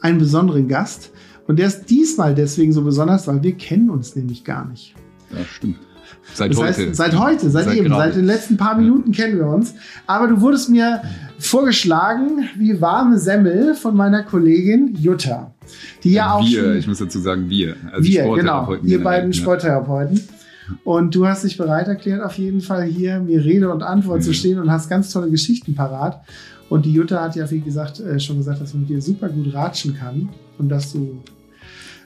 einen besonderen Gast und der ist diesmal deswegen so besonders, weil wir kennen uns nämlich gar nicht. Ja, stimmt. Seit Das heute. heißt, seit heute, seit, Seit eben, gerade. seit den letzten paar Minuten kennen wir uns. Aber du wurdest mir vorgeschlagen wie warme Semmel von meiner Kollegin Jutta, die ja auch wir, ich muss dazu sagen, wir. Also wir, genau, ihr generell, beiden ja. Sporttherapeuten. Und du hast dich bereit erklärt, auf jeden Fall hier mir Rede und Antwort zu Mhm. stehen und hast ganz tolle Geschichten parat. Und die Jutta hat ja, wie gesagt, äh, schon gesagt, dass man mit dir super gut ratschen kann und dass du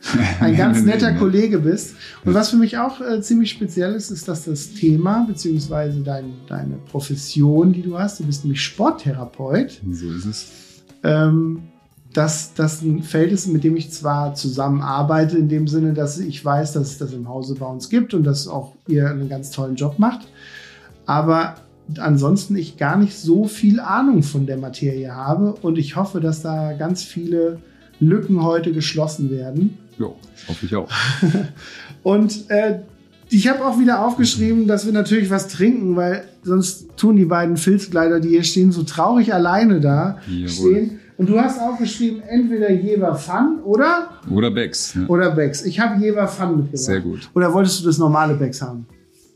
ein ganz netter. Kollege bist. Und was für mich auch äh, ziemlich speziell ist, ist, dass das Thema beziehungsweise dein, deine Profession, die du hast, du bist nämlich Sporttherapeut, So ist es. ähm, dass das ein Feld ist, mit dem ich zwar zusammenarbeite, in dem Sinne, dass ich weiß, dass es das im Hause bei uns gibt und dass auch ihr einen ganz tollen Job macht, aber ansonsten ich gar nicht so viel Ahnung von der Materie habe und ich hoffe, dass da ganz viele Lücken heute geschlossen werden. Ja, hoffe ich auch. Und äh, ich habe auch wieder aufgeschrieben, dass wir natürlich was trinken, weil sonst tun die beiden Filzkleider, die hier stehen, so traurig alleine da Jawohl. stehen. Und du hast aufgeschrieben, entweder Jever Fun oder, Oder Becks. Ja. oder Becks. Ich habe Jever Fun mitgebracht. Sehr gut. Oder wolltest du das normale Becks haben?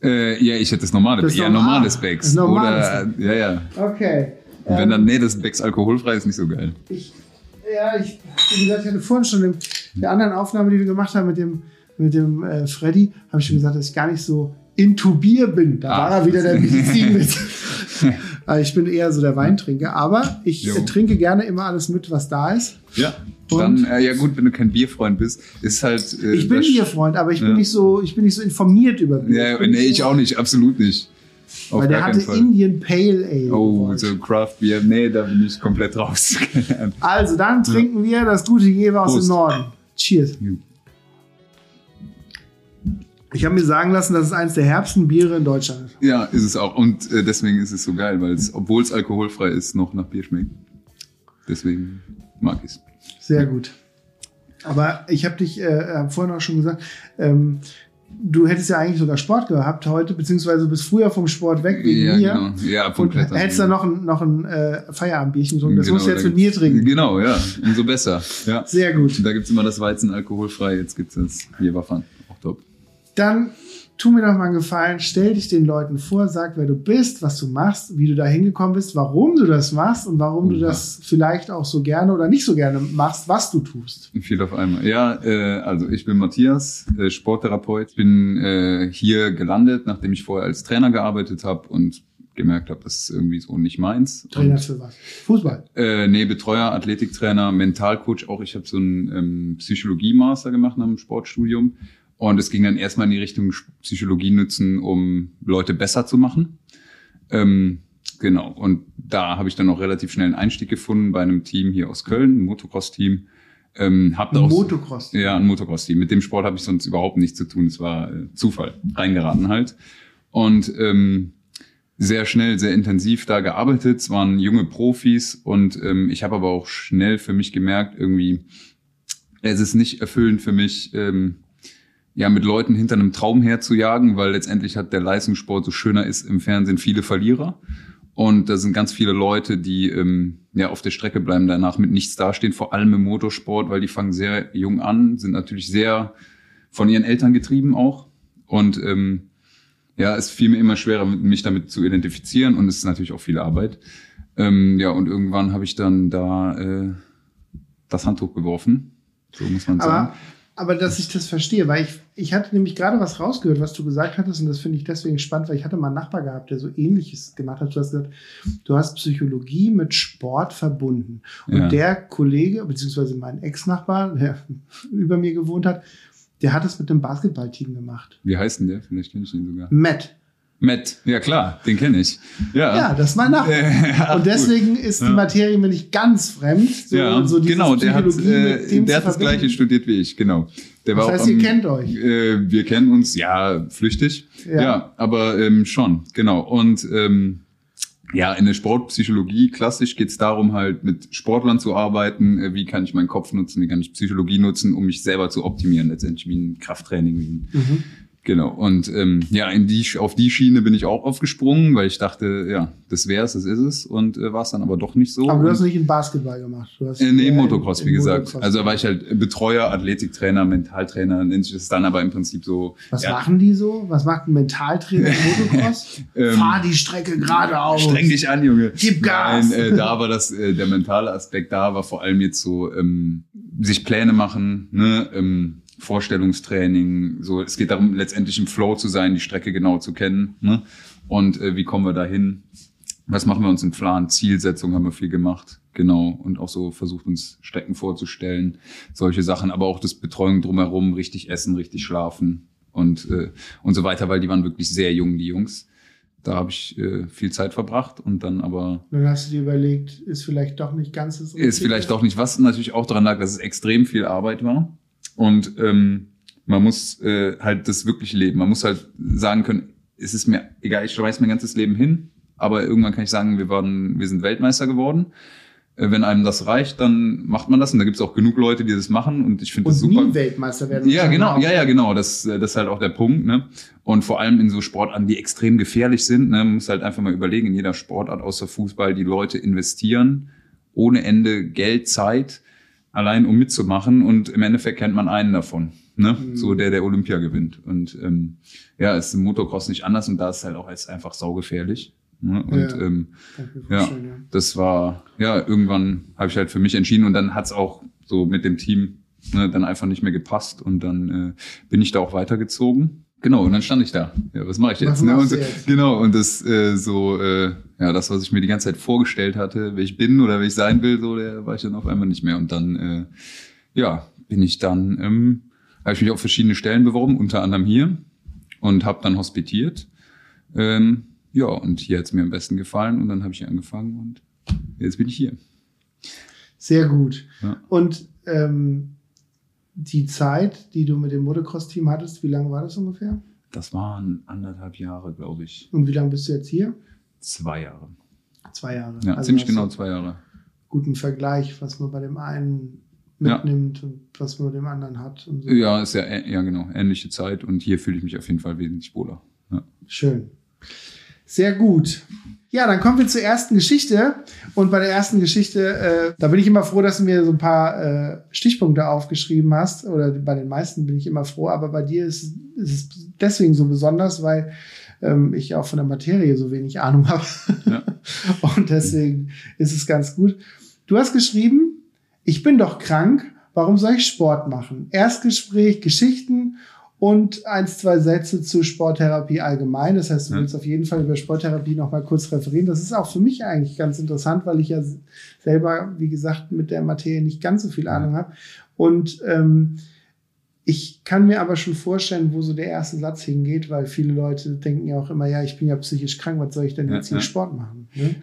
Äh, ja, ich hätte das normale. Das ja, normal- normales Becks. normales Oder, ja, ja. Okay. Und wenn Ähm, dann, nee, das Becks alkoholfrei ist nicht so geil. ich, ja, ich, wie gesagt, ich hatte vorhin schon in der anderen Aufnahme, die wir gemacht haben mit dem, mit dem äh, Freddy, habe ich schon gesagt, dass ich gar nicht so into Bier bin. Da Ah. war er wieder der Medizin mit. Also ich bin eher so der Weintrinker, aber ich Jo. äh, trinke gerne immer alles mit, was da ist. Ja. Und? Dann, äh, ja gut, wenn du kein Bierfreund bist, ist halt. Äh, Ich bin das- Bierfreund, aber ich bin Ja. nicht so, ich bin nicht so informiert über Bier. Ja, bin nee, ich so- auch nicht, absolut nicht. Auf Weil der hatte. Indian Pale Ale. Oh, so Craft Beer, nee, da bin ich komplett raus. Also, dann trinken wir das gute Jever aus dem. Norden. Cheers. Ich habe mir sagen lassen, dass es eines der herbsten Biere in Deutschland ist. Ja, ist es auch. Und äh, deswegen ist es so geil, weil es, obwohl es alkoholfrei ist, noch nach Bier schmeckt. Deswegen mag ich es. Sehr gut. Aber ich habe dich äh, hab vorhin auch schon gesagt, ähm, du hättest ja eigentlich sogar Sport gehabt heute, beziehungsweise du bist früher vom Sport weg wegen ja, mir. genau. Ja, vom Und Klettern. hättest dann noch ein, noch ein äh, Feierabendbierchen getrunken. Das Genau, musst du jetzt mit mir trinken. Genau, ja. Umso besser. Ja. Sehr gut. Da gibt's immer das Weizen alkoholfrei, jetzt gibt's das Jeverfan. Auch top. Dann tu mir doch mal einen Gefallen, stell dich den Leuten vor, sag, wer du bist, was du machst, wie du da hingekommen bist, warum du das machst und warum du Oha. das vielleicht auch so gerne oder nicht so gerne machst, was du tust. Viel auf einmal. Ja, äh, also ich bin Matthias, äh, Sporttherapeut. Bin äh, hier gelandet, nachdem ich vorher als Trainer gearbeitet habe und gemerkt habe, das ist irgendwie so nicht meins. Trainer für was? Fußball. Äh, nee, Betreuer, Athletiktrainer, Mentalcoach auch. Ich habe so einen ähm, Psychologie-Master gemacht nach dem Sportstudium. Und es ging dann erstmal in die Richtung Psychologie nutzen, um Leute besser zu machen. Ähm, genau. Und da habe ich dann auch relativ schnell einen Einstieg gefunden bei einem Team hier aus Köln, ein Motocross-Team. Ähm, hab da auch Motocross. ja, ein Motocross-Team. Mit dem Sport habe ich sonst überhaupt nichts zu tun. Es war äh, Zufall, reingeraten halt. Und ähm, sehr schnell, sehr intensiv da gearbeitet. Es waren junge Profis und ähm, ich habe aber auch schnell für mich gemerkt, irgendwie, es ist nicht erfüllend für mich, ähm, ja, mit Leuten hinter einem Traum herzujagen, weil letztendlich hat der Leistungssport so schöner ist im Fernsehen viele Verlierer. Und da sind ganz viele Leute, die ähm, ja auf der Strecke bleiben, danach mit nichts dastehen, vor allem im Motorsport, weil die fangen sehr jung an, sind natürlich sehr von ihren Eltern getrieben auch. Und ähm, ja, es fiel mir immer schwerer, mich damit zu identifizieren und es ist natürlich auch viel Arbeit. Ähm, ja, und irgendwann habe ich dann da äh, das Handtuch geworfen. So muss man sagen. Aber, dass ich das verstehe, weil ich, ich hatte nämlich gerade was rausgehört, was du gesagt hattest, und das finde ich deswegen spannend, weil ich hatte mal einen Nachbar gehabt, der so ähnliches gemacht hat. Du hast gesagt, du hast Psychologie mit Sport verbunden. Und Ja. der Kollege, beziehungsweise mein Ex-Nachbar, der über mir gewohnt hat, der hat es mit einem Basketballteam gemacht. Wie heißt denn der? Vielleicht kenne ich ihn sogar. Matt. Matt, ja klar, den kenne ich. Ja. Ja, das ist mein Nachbar. Äh, und deswegen ist die. Materie mir nicht ganz fremd. So, ja, so genau, der hat, äh, der hat das gleiche studiert wie ich, genau. Der Das war heißt, auch ihr am- kennt euch. Äh, wir kennen uns, ja, flüchtig. Ja. Ja, aber ähm, schon, genau. Und ähm, ja, in der Sportpsychologie klassisch geht's darum, halt mit Sportlern zu arbeiten. Äh, wie kann ich meinen Kopf nutzen, wie kann ich Psychologie nutzen, um mich selber zu optimieren, letztendlich wie ein Krafttraining, wie ein Mhm. Genau. Und ähm, ja, in die, auf die Schiene bin ich auch aufgesprungen, weil ich dachte, ja, das wär's, das ist es. Und äh, war es dann aber doch nicht so. Aber du hast nicht in Basketball gemacht. Du hast äh, nee, eher im in- Motocross, in wie gesagt. Motocross Also da war ich halt Betreuer, Athletiktrainer, Mentaltrainer, nennt sich das dann aber im Prinzip so. Was ja, machen die so? Was macht ein Mentaltrainer im Motocross? Ähm, Fahr die Strecke geradeaus. Streng dich an, Junge. Gib Gas. Nein, äh, da war das, äh, der mentale Aspekt da war vor allem jetzt so, ähm, sich Pläne machen, ne, ähm, Vorstellungstraining, so, es geht darum, letztendlich im Flow zu sein, die Strecke genau zu kennen, ne, und äh, wie kommen wir dahin? Was machen wir uns im Plan? Zielsetzung haben wir viel gemacht, genau, und auch so versucht uns Strecken vorzustellen, solche Sachen, aber auch das Betreuung drumherum, richtig essen, richtig schlafen und, äh, und so weiter, weil die waren wirklich sehr jung, die Jungs. Da habe ich äh, viel Zeit verbracht und dann aber Dann hast du dir überlegt, ist vielleicht doch nicht ganz das ist vielleicht doch nicht, was natürlich auch daran lag, dass es extrem viel Arbeit war. Und ähm, man muss äh, halt das wirklich leben. Man muss halt sagen können, es ist mir egal, ich schmeiß mein ganzes Leben hin, aber irgendwann kann ich sagen, wir waren, wir sind Weltmeister geworden. Äh, wenn einem das reicht, dann macht man das. Und da gibt es auch genug Leute, die das machen. Und ich finde das super. nie Weltmeister werden. Ja, genau, Auch. ja, ja, genau. Das, äh, das ist halt auch der Punkt, ne? Und vor allem in so Sportarten, die extrem gefährlich sind, ne, man muss halt einfach mal überlegen, in jeder Sportart außer Fußball, die Leute investieren ohne Ende Geld, Zeit, allein um mitzumachen und im Endeffekt kennt man einen davon, ne? Mhm. So der, der Olympia gewinnt. Und ähm, ja, ist im Motocross nicht anders und da ist halt auch als einfach saugefährlich. Ne? Und Ja. ähm, ja, ja. das war, ja, irgendwann habe ich halt für mich entschieden und dann hat's auch so mit dem Team ne, dann einfach nicht mehr gepasst und dann äh, bin ich da auch weitergezogen. Genau, und dann stand ich da. Ja, was mache ich jetzt? Ne? Und, jetzt? Genau, und das äh, so, äh, ja, das, was ich mir die ganze Zeit vorgestellt hatte, wer ich bin oder wer ich sein will, so, der war ich dann auf einmal nicht mehr. Und dann, äh, ja, bin ich dann, ähm, habe ich mich auf verschiedene Stellen beworben, unter anderem hier und habe dann hospitiert. Ähm, ja, und hier hat's mir am besten gefallen und dann habe ich hier angefangen und jetzt bin ich hier. Sehr gut. Ja. Und ähm, die Zeit, die du mit dem Motocross-Team hattest, wie lange war das ungefähr? Das waren anderthalb Jahre, glaube ich. Und wie lange bist du jetzt hier? Zwei Jahre. Zwei Jahre. Ja, Also ziemlich genau zwei Jahre. Guten Vergleich, was man bei dem einen Ja. mitnimmt und was man bei dem anderen hat. So. Ja, ist ja, ä- ja genau, ähnliche Zeit und hier fühle ich mich auf jeden Fall wesentlich wohler. Ja. Schön. Sehr gut. Ja, dann kommen wir zur ersten Geschichte. Und bei der ersten Geschichte, äh, da bin ich immer froh, dass du mir so ein paar äh, Stichpunkte aufgeschrieben hast. Oder bei den meisten bin ich immer froh. Aber bei dir ist, ist es deswegen so besonders, weil ähm, ich auch von der Materie so wenig Ahnung habe. Ja. Und deswegen ist es ganz gut. Du hast geschrieben, ich bin doch krank. Warum soll ich Sport machen? Erstgespräch, Geschichten und eins, zwei Sätze zu Sporttherapie allgemein. Das heißt, du Ja. willst auf jeden Fall über Sporttherapie noch mal kurz referieren. Das ist auch für mich eigentlich ganz interessant, weil ich ja selber, wie gesagt, mit der Materie nicht ganz so viel Ahnung habe. Und ähm, ich kann mir aber schon vorstellen, wo so der erste Satz hingeht, weil viele Leute denken ja auch immer, ja, ich bin ja psychisch krank, was soll ich denn Ja, jetzt hier ja. Sport machen? Ne?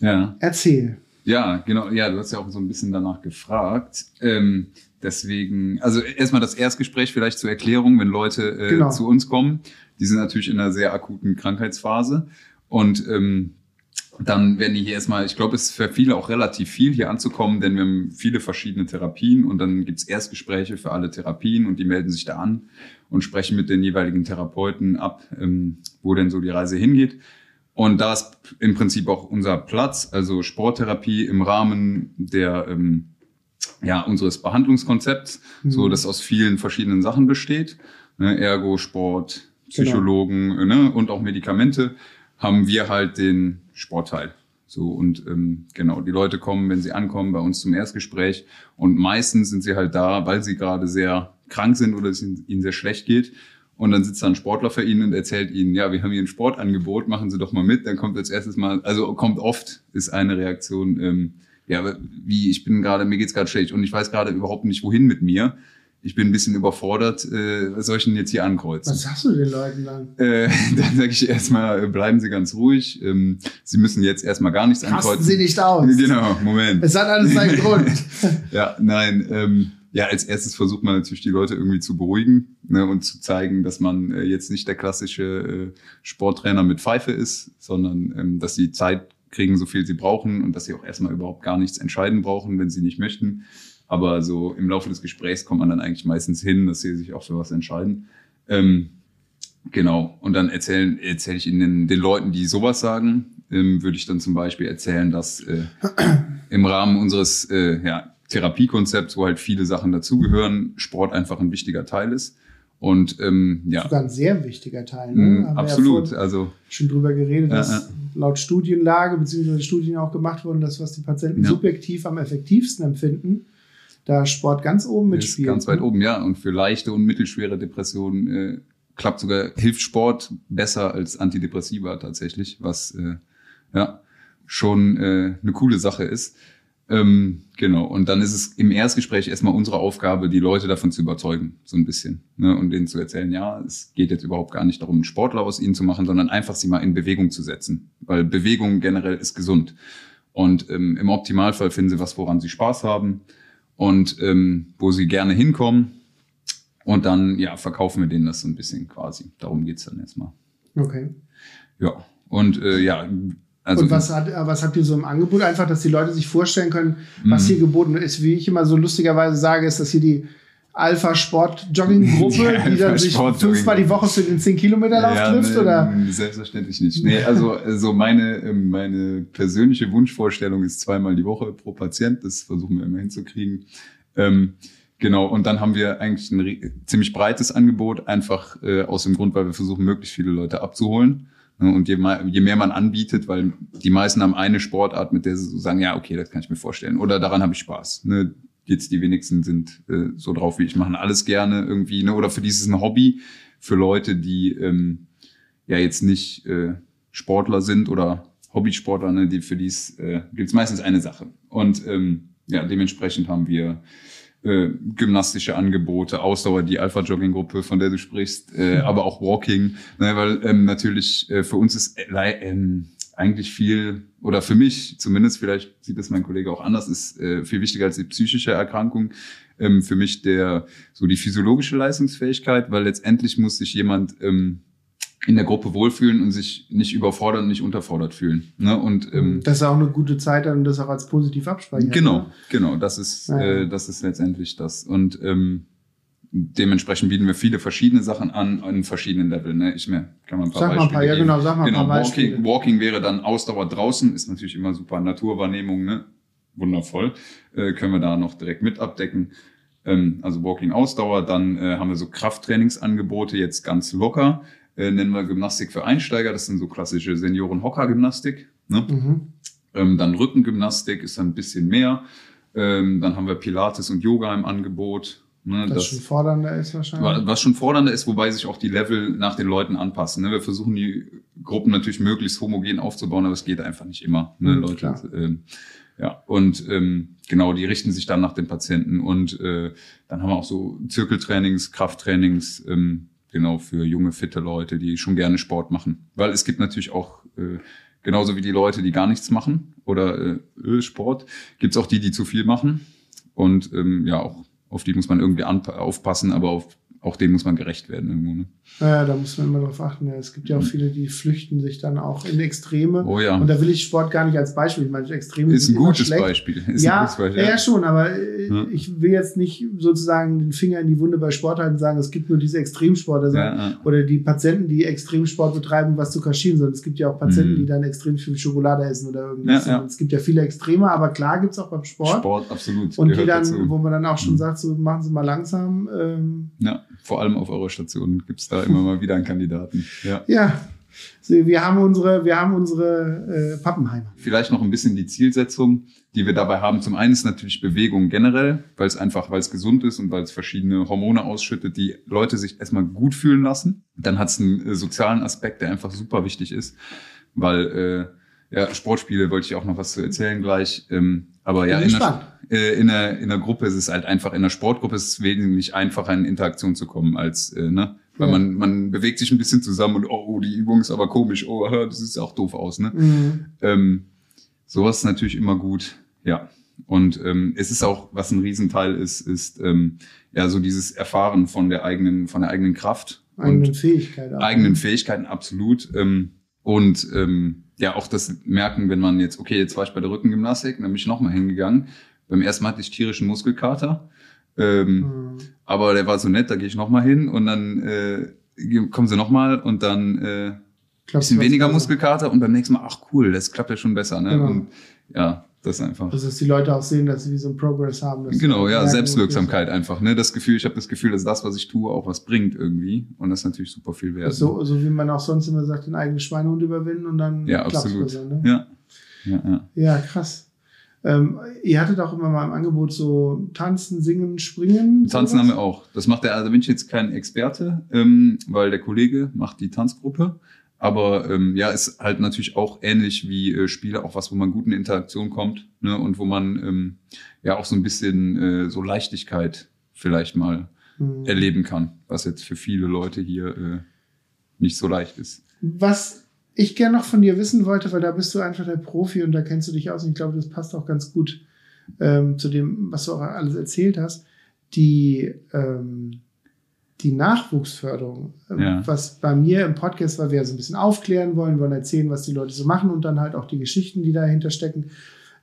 ja. Erzähl. Ja, genau. Ja, du hast ja auch so ein bisschen danach gefragt. Ähm, deswegen, also erstmal das Erstgespräch vielleicht zur Erklärung, wenn Leute äh, Genau. zu uns kommen. Die sind natürlich in einer sehr akuten Krankheitsphase. Und ähm, dann werden die hier erstmal, ich glaube, es ist für viele auch relativ viel, hier anzukommen, denn wir haben viele verschiedene Therapien und dann gibt's Erstgespräche für alle Therapien und die melden sich da an und sprechen mit den jeweiligen Therapeuten ab, ähm, wo denn so die Reise hingeht. Und da ist im Prinzip auch unser Platz, also Sporttherapie im Rahmen der ähm, ja, unseres Behandlungskonzepts, Mhm. so das aus vielen verschiedenen Sachen besteht. Ne, Ergo, Sport, Genau. Psychologen äh, ne, und auch Medikamente, haben wir halt den Sportteil. So und ähm, genau, die Leute kommen, wenn sie ankommen, bei uns zum Erstgespräch und meistens sind sie halt da, weil sie gerade sehr krank sind oder es ihnen sehr schlecht geht. Und dann sitzt da ein Sportler für ihn und erzählt ihnen, ja, wir haben hier ein Sportangebot, machen Sie doch mal mit. Dann kommt als erstes mal, also kommt oft, ist eine Reaktion, ähm, ja, wie, ich bin gerade, mir geht's gerade schlecht und ich weiß gerade überhaupt nicht, wohin mit mir. ich bin ein bisschen überfordert, äh, was soll ich denn jetzt hier ankreuzen? Was sagst du den Leuten dann? Äh, dann sage ich erstmal, äh, bleiben Sie ganz ruhig. Ähm, Sie müssen jetzt erstmal gar nichts Rasten ankreuzen. Sie nicht aus. Genau, Moment. Es hat alles seinen Grund. Ja, nein, ähm, ja, als erstes versucht man natürlich die Leute irgendwie zu beruhigen ne, und zu zeigen, dass man äh, jetzt nicht der klassische äh, Sporttrainer mit Pfeife ist, sondern ähm, dass sie Zeit kriegen, so viel sie brauchen und dass sie auch erstmal überhaupt gar nichts entscheiden brauchen, wenn sie nicht möchten. Aber so im Laufe des Gesprächs kommt man dann eigentlich meistens hin, dass sie sich auch für was entscheiden. Ähm, genau. Und dann erzähle ich ihnen den, den Leuten, die sowas sagen, ähm, würde ich dann zum Beispiel erzählen, dass äh, im Rahmen unseres äh, ja, Therapiekonzepts, wo halt viele Sachen dazugehören, Sport einfach ein wichtiger Teil ist. Und ähm, ja, Sogar ein sehr wichtiger Teil. Ne? Wir absolut. Ja also schon drüber geredet, dass ja. laut Studienlage beziehungsweise Studien auch gemacht wurden, dass was die Patienten subjektiv am effektivsten empfinden, da Sport ganz oben ist mitspielt. ganz weit ne? oben, ja. Und für leichte und mittelschwere Depressionen äh, klappt sogar, hilft Sport besser als Antidepressiva tatsächlich, was äh, ja schon äh, eine coole Sache ist. Ähm, genau. Und dann ist es im Erstgespräch erstmal unsere Aufgabe, die Leute davon zu überzeugen, so ein bisschen. Ne? Und denen zu erzählen, ja, es geht jetzt überhaupt gar nicht darum, einen Sportler aus ihnen zu machen, sondern einfach sie mal in Bewegung zu setzen. Weil Bewegung generell ist gesund. Und ähm, im Optimalfall finden sie was, woran sie Spaß haben und ähm, wo sie gerne hinkommen. Und dann, ja, verkaufen wir denen das so ein bisschen quasi. Darum geht's dann erstmal. Okay. Ja. Und äh, ja, also und was, hat, äh, was habt ihr so im Angebot? Einfach, dass die Leute sich vorstellen können, was Mhm. hier geboten ist. Wie ich immer so lustigerweise sage, ist, dass hier die Alpha-Sport-Jogging-Gruppe, Die die dann sich fünfmal die Woche für den 10-Kilometer-Lauf trifft? nee, Oder? Selbstverständlich nicht. Nee, also, also meine, ähm, meine persönliche Wunschvorstellung ist zweimal die Woche pro Patient. Das versuchen wir immer hinzukriegen. Ähm, genau, und dann haben wir eigentlich ein ziemlich breites Angebot, einfach äh, aus dem Grund, weil wir versuchen, möglichst viele Leute abzuholen. Ne, Und je, je mehr man anbietet, weil die meisten haben eine Sportart, mit der sie so sagen, ja, okay, das kann ich mir vorstellen. Oder daran habe ich Spaß. Ne? Jetzt die wenigsten sind äh, so drauf wie ich, machen alles gerne irgendwie. Ne? Oder für dieses ein Hobby, für Leute, die ähm, ja jetzt nicht äh, Sportler sind oder Hobbysportler, ne? die für dies äh, gibt es meistens eine Sache. Und ähm, ja, dementsprechend haben wir äh, gymnastische Angebote, Ausdauer, die Alpha-Jogging-Gruppe, von der du sprichst, äh, aber auch Walking, ne, weil ähm, natürlich äh, für uns ist äh, ähm, eigentlich viel, oder für mich zumindest, vielleicht sieht das mein Kollege auch anders, ist äh, viel wichtiger als die psychische Erkrankung, ähm, für mich der so die physiologische Leistungsfähigkeit, weil letztendlich muss sich jemand ähm, in der Gruppe wohlfühlen und sich nicht überfordert und nicht unterfordert fühlen. Ne? Und ähm, Das ist auch eine gute Zeit dann und das auch als positiv abspeichern. Genau, ne? genau, das ist, Ja. äh, das ist letztendlich das. Und ähm, dementsprechend bieten wir viele verschiedene Sachen an, an verschiedenen Leveln. Ne? Ich mir kann mal ein paar Sag mal ein paar, Beispiele ja genau, sag mal ein Genau, paar Beispiele. Walking, Walking wäre dann Ausdauer draußen, ist natürlich immer super Naturwahrnehmung, ne? Wundervoll. Äh, können wir da noch direkt mit abdecken. Ähm, also Walking Ausdauer, dann äh, haben wir so Krafttrainingsangebote, jetzt ganz locker. Äh, nennen wir Gymnastik für Einsteiger, das sind so klassische Senioren-Hocker-Gymnastik. Ne? Mhm. Ähm, dann Rückengymnastik ist dann ein bisschen mehr. Ähm, dann haben wir Pilates und Yoga im Angebot. Ne, Das, schon fordernder ist wahrscheinlich. wa- was schon fordernder ist, wobei sich auch die Level nach den Leuten anpassen. Ne? Wir versuchen die Gruppen natürlich möglichst homogen aufzubauen, aber es geht einfach nicht immer. Ne, Mhm, Leute, ähm, ja, und ähm, genau, die richten sich dann nach den Patienten. Und äh, dann haben wir auch so Zirkeltrainings, Krafttrainings, ähm, genau, für junge, fitte Leute, die schon gerne Sport machen. Weil es gibt natürlich auch, äh, genauso wie die Leute, die gar nichts machen oder äh, äh, Sport, gibt's auch die, die zu viel machen. Und ähm, ja, auch auf die muss man irgendwie aufpassen, aber auf, auch denen muss man gerecht werden irgendwo. Ne? Ja, da muss man immer drauf achten. Ja, es gibt ja auch viele, die flüchten sich dann auch in Extreme. Oh ja. Und da will ich Sport gar nicht als Beispiel. Ich meine, Extreme Ist ein gutes. Beispiel. Ist ja, ein gutes Beispiel. ja, ja, schon, aber äh, Ja. ich will jetzt nicht sozusagen den Finger in die Wunde bei Sport halten und sagen, es gibt nur diese Extremsportler Ja, oder die Patienten, die Extremsport betreiben, was zu kaschieren, sondern es gibt ja auch Patienten, Mhm. die dann extrem viel Schokolade essen oder irgendwas. Es gibt ja viele Extreme, aber klar gibt es auch beim Sport. Sport, absolut. Und die dann, dazu. wo man dann auch schon Mhm. sagt, so machen Sie mal langsam. Ähm, Ja, vor allem auf eurer Station gibt's da immer mal wieder einen Kandidaten. Ja. ja, so, wir haben unsere, wir haben unsere äh, Pappenheimer. Vielleicht noch ein bisschen die Zielsetzung, die wir dabei haben. Zum einen ist natürlich Bewegung generell, weil es einfach, weil es gesund ist und weil es verschiedene Hormone ausschüttet, die Leute sich erstmal gut fühlen lassen. Dann hat es einen äh, sozialen Aspekt, der einfach super wichtig ist, weil äh, Ja, Sportspiele wollte ich auch noch was zu erzählen gleich. Ähm, aber ja, in der, äh, in, der, in der Gruppe ist es halt einfach, in der Sportgruppe ist es wesentlich einfacher, in Interaktion zu kommen, als, äh, ne? Weil Ja. man, man bewegt sich ein bisschen zusammen und, oh, die Übung ist aber komisch, oh, das sieht auch doof aus, ne? Mhm. Ähm, sowas ist natürlich immer gut, ja. Und ähm, es ist auch, was ein Riesenteil ist, ist ähm, ja so dieses Erfahren von der eigenen, von der eigenen Kraft Eigene und Fähigkeit. auch. eigenen Fähigkeiten, absolut. Ähm, und ähm, ja, auch das Merken, wenn man jetzt, okay, jetzt war ich bei der Rückengymnastik, dann bin ich nochmal hingegangen. Beim ersten Mal hatte ich tierischen Muskelkater. Ähm, Mhm. aber der war so nett, da gehe ich nochmal hin und dann äh, kommen sie nochmal und dann äh, Klappt bisschen weniger besser. Muskelkater und beim nächsten Mal, ach cool, das klappt ja schon besser. Ne? Genau. Und ja, das ist einfach. Also, dass die Leute auch sehen, dass sie so einen Progress haben. Genau, ja, Selbstwirksamkeit einfach. Ne? Das Gefühl, ich habe das Gefühl, dass das, was ich tue, auch was bringt irgendwie. Und das ist natürlich super viel wert. So, so wie man auch sonst immer sagt, den eigenen Schweinehund überwinden und dann ja, absolut. besser. Ne? Ja. Ja, ja. Ja, krass. Ähm, ihr hattet auch immer mal im Angebot so Tanzen, Singen, Springen. Tanzen haben wir auch. Das macht der, also bin ich jetzt kein Experte, ähm, weil der Kollege macht die Tanzgruppe. Aber ähm, ja, ist halt natürlich auch ähnlich wie äh, Spiele, auch was, wo man gut in Interaktion kommt, ne? Und wo man ähm, ja auch so ein bisschen äh, so Leichtigkeit vielleicht mal Hm. erleben kann, was jetzt für viele Leute hier äh, nicht so leicht ist. Was ich gerne noch von dir wissen wollte, weil da bist du einfach der Profi und da kennst du dich aus und ich glaube, das passt auch ganz gut ähm, zu dem, was du auch alles erzählt hast. Die, ähm, die Nachwuchsförderung, ähm, Ja. was bei mir im Podcast war, wir ja so ein bisschen aufklären wollen, wollen erzählen, was die Leute so machen und dann halt auch die Geschichten, die dahinter stecken.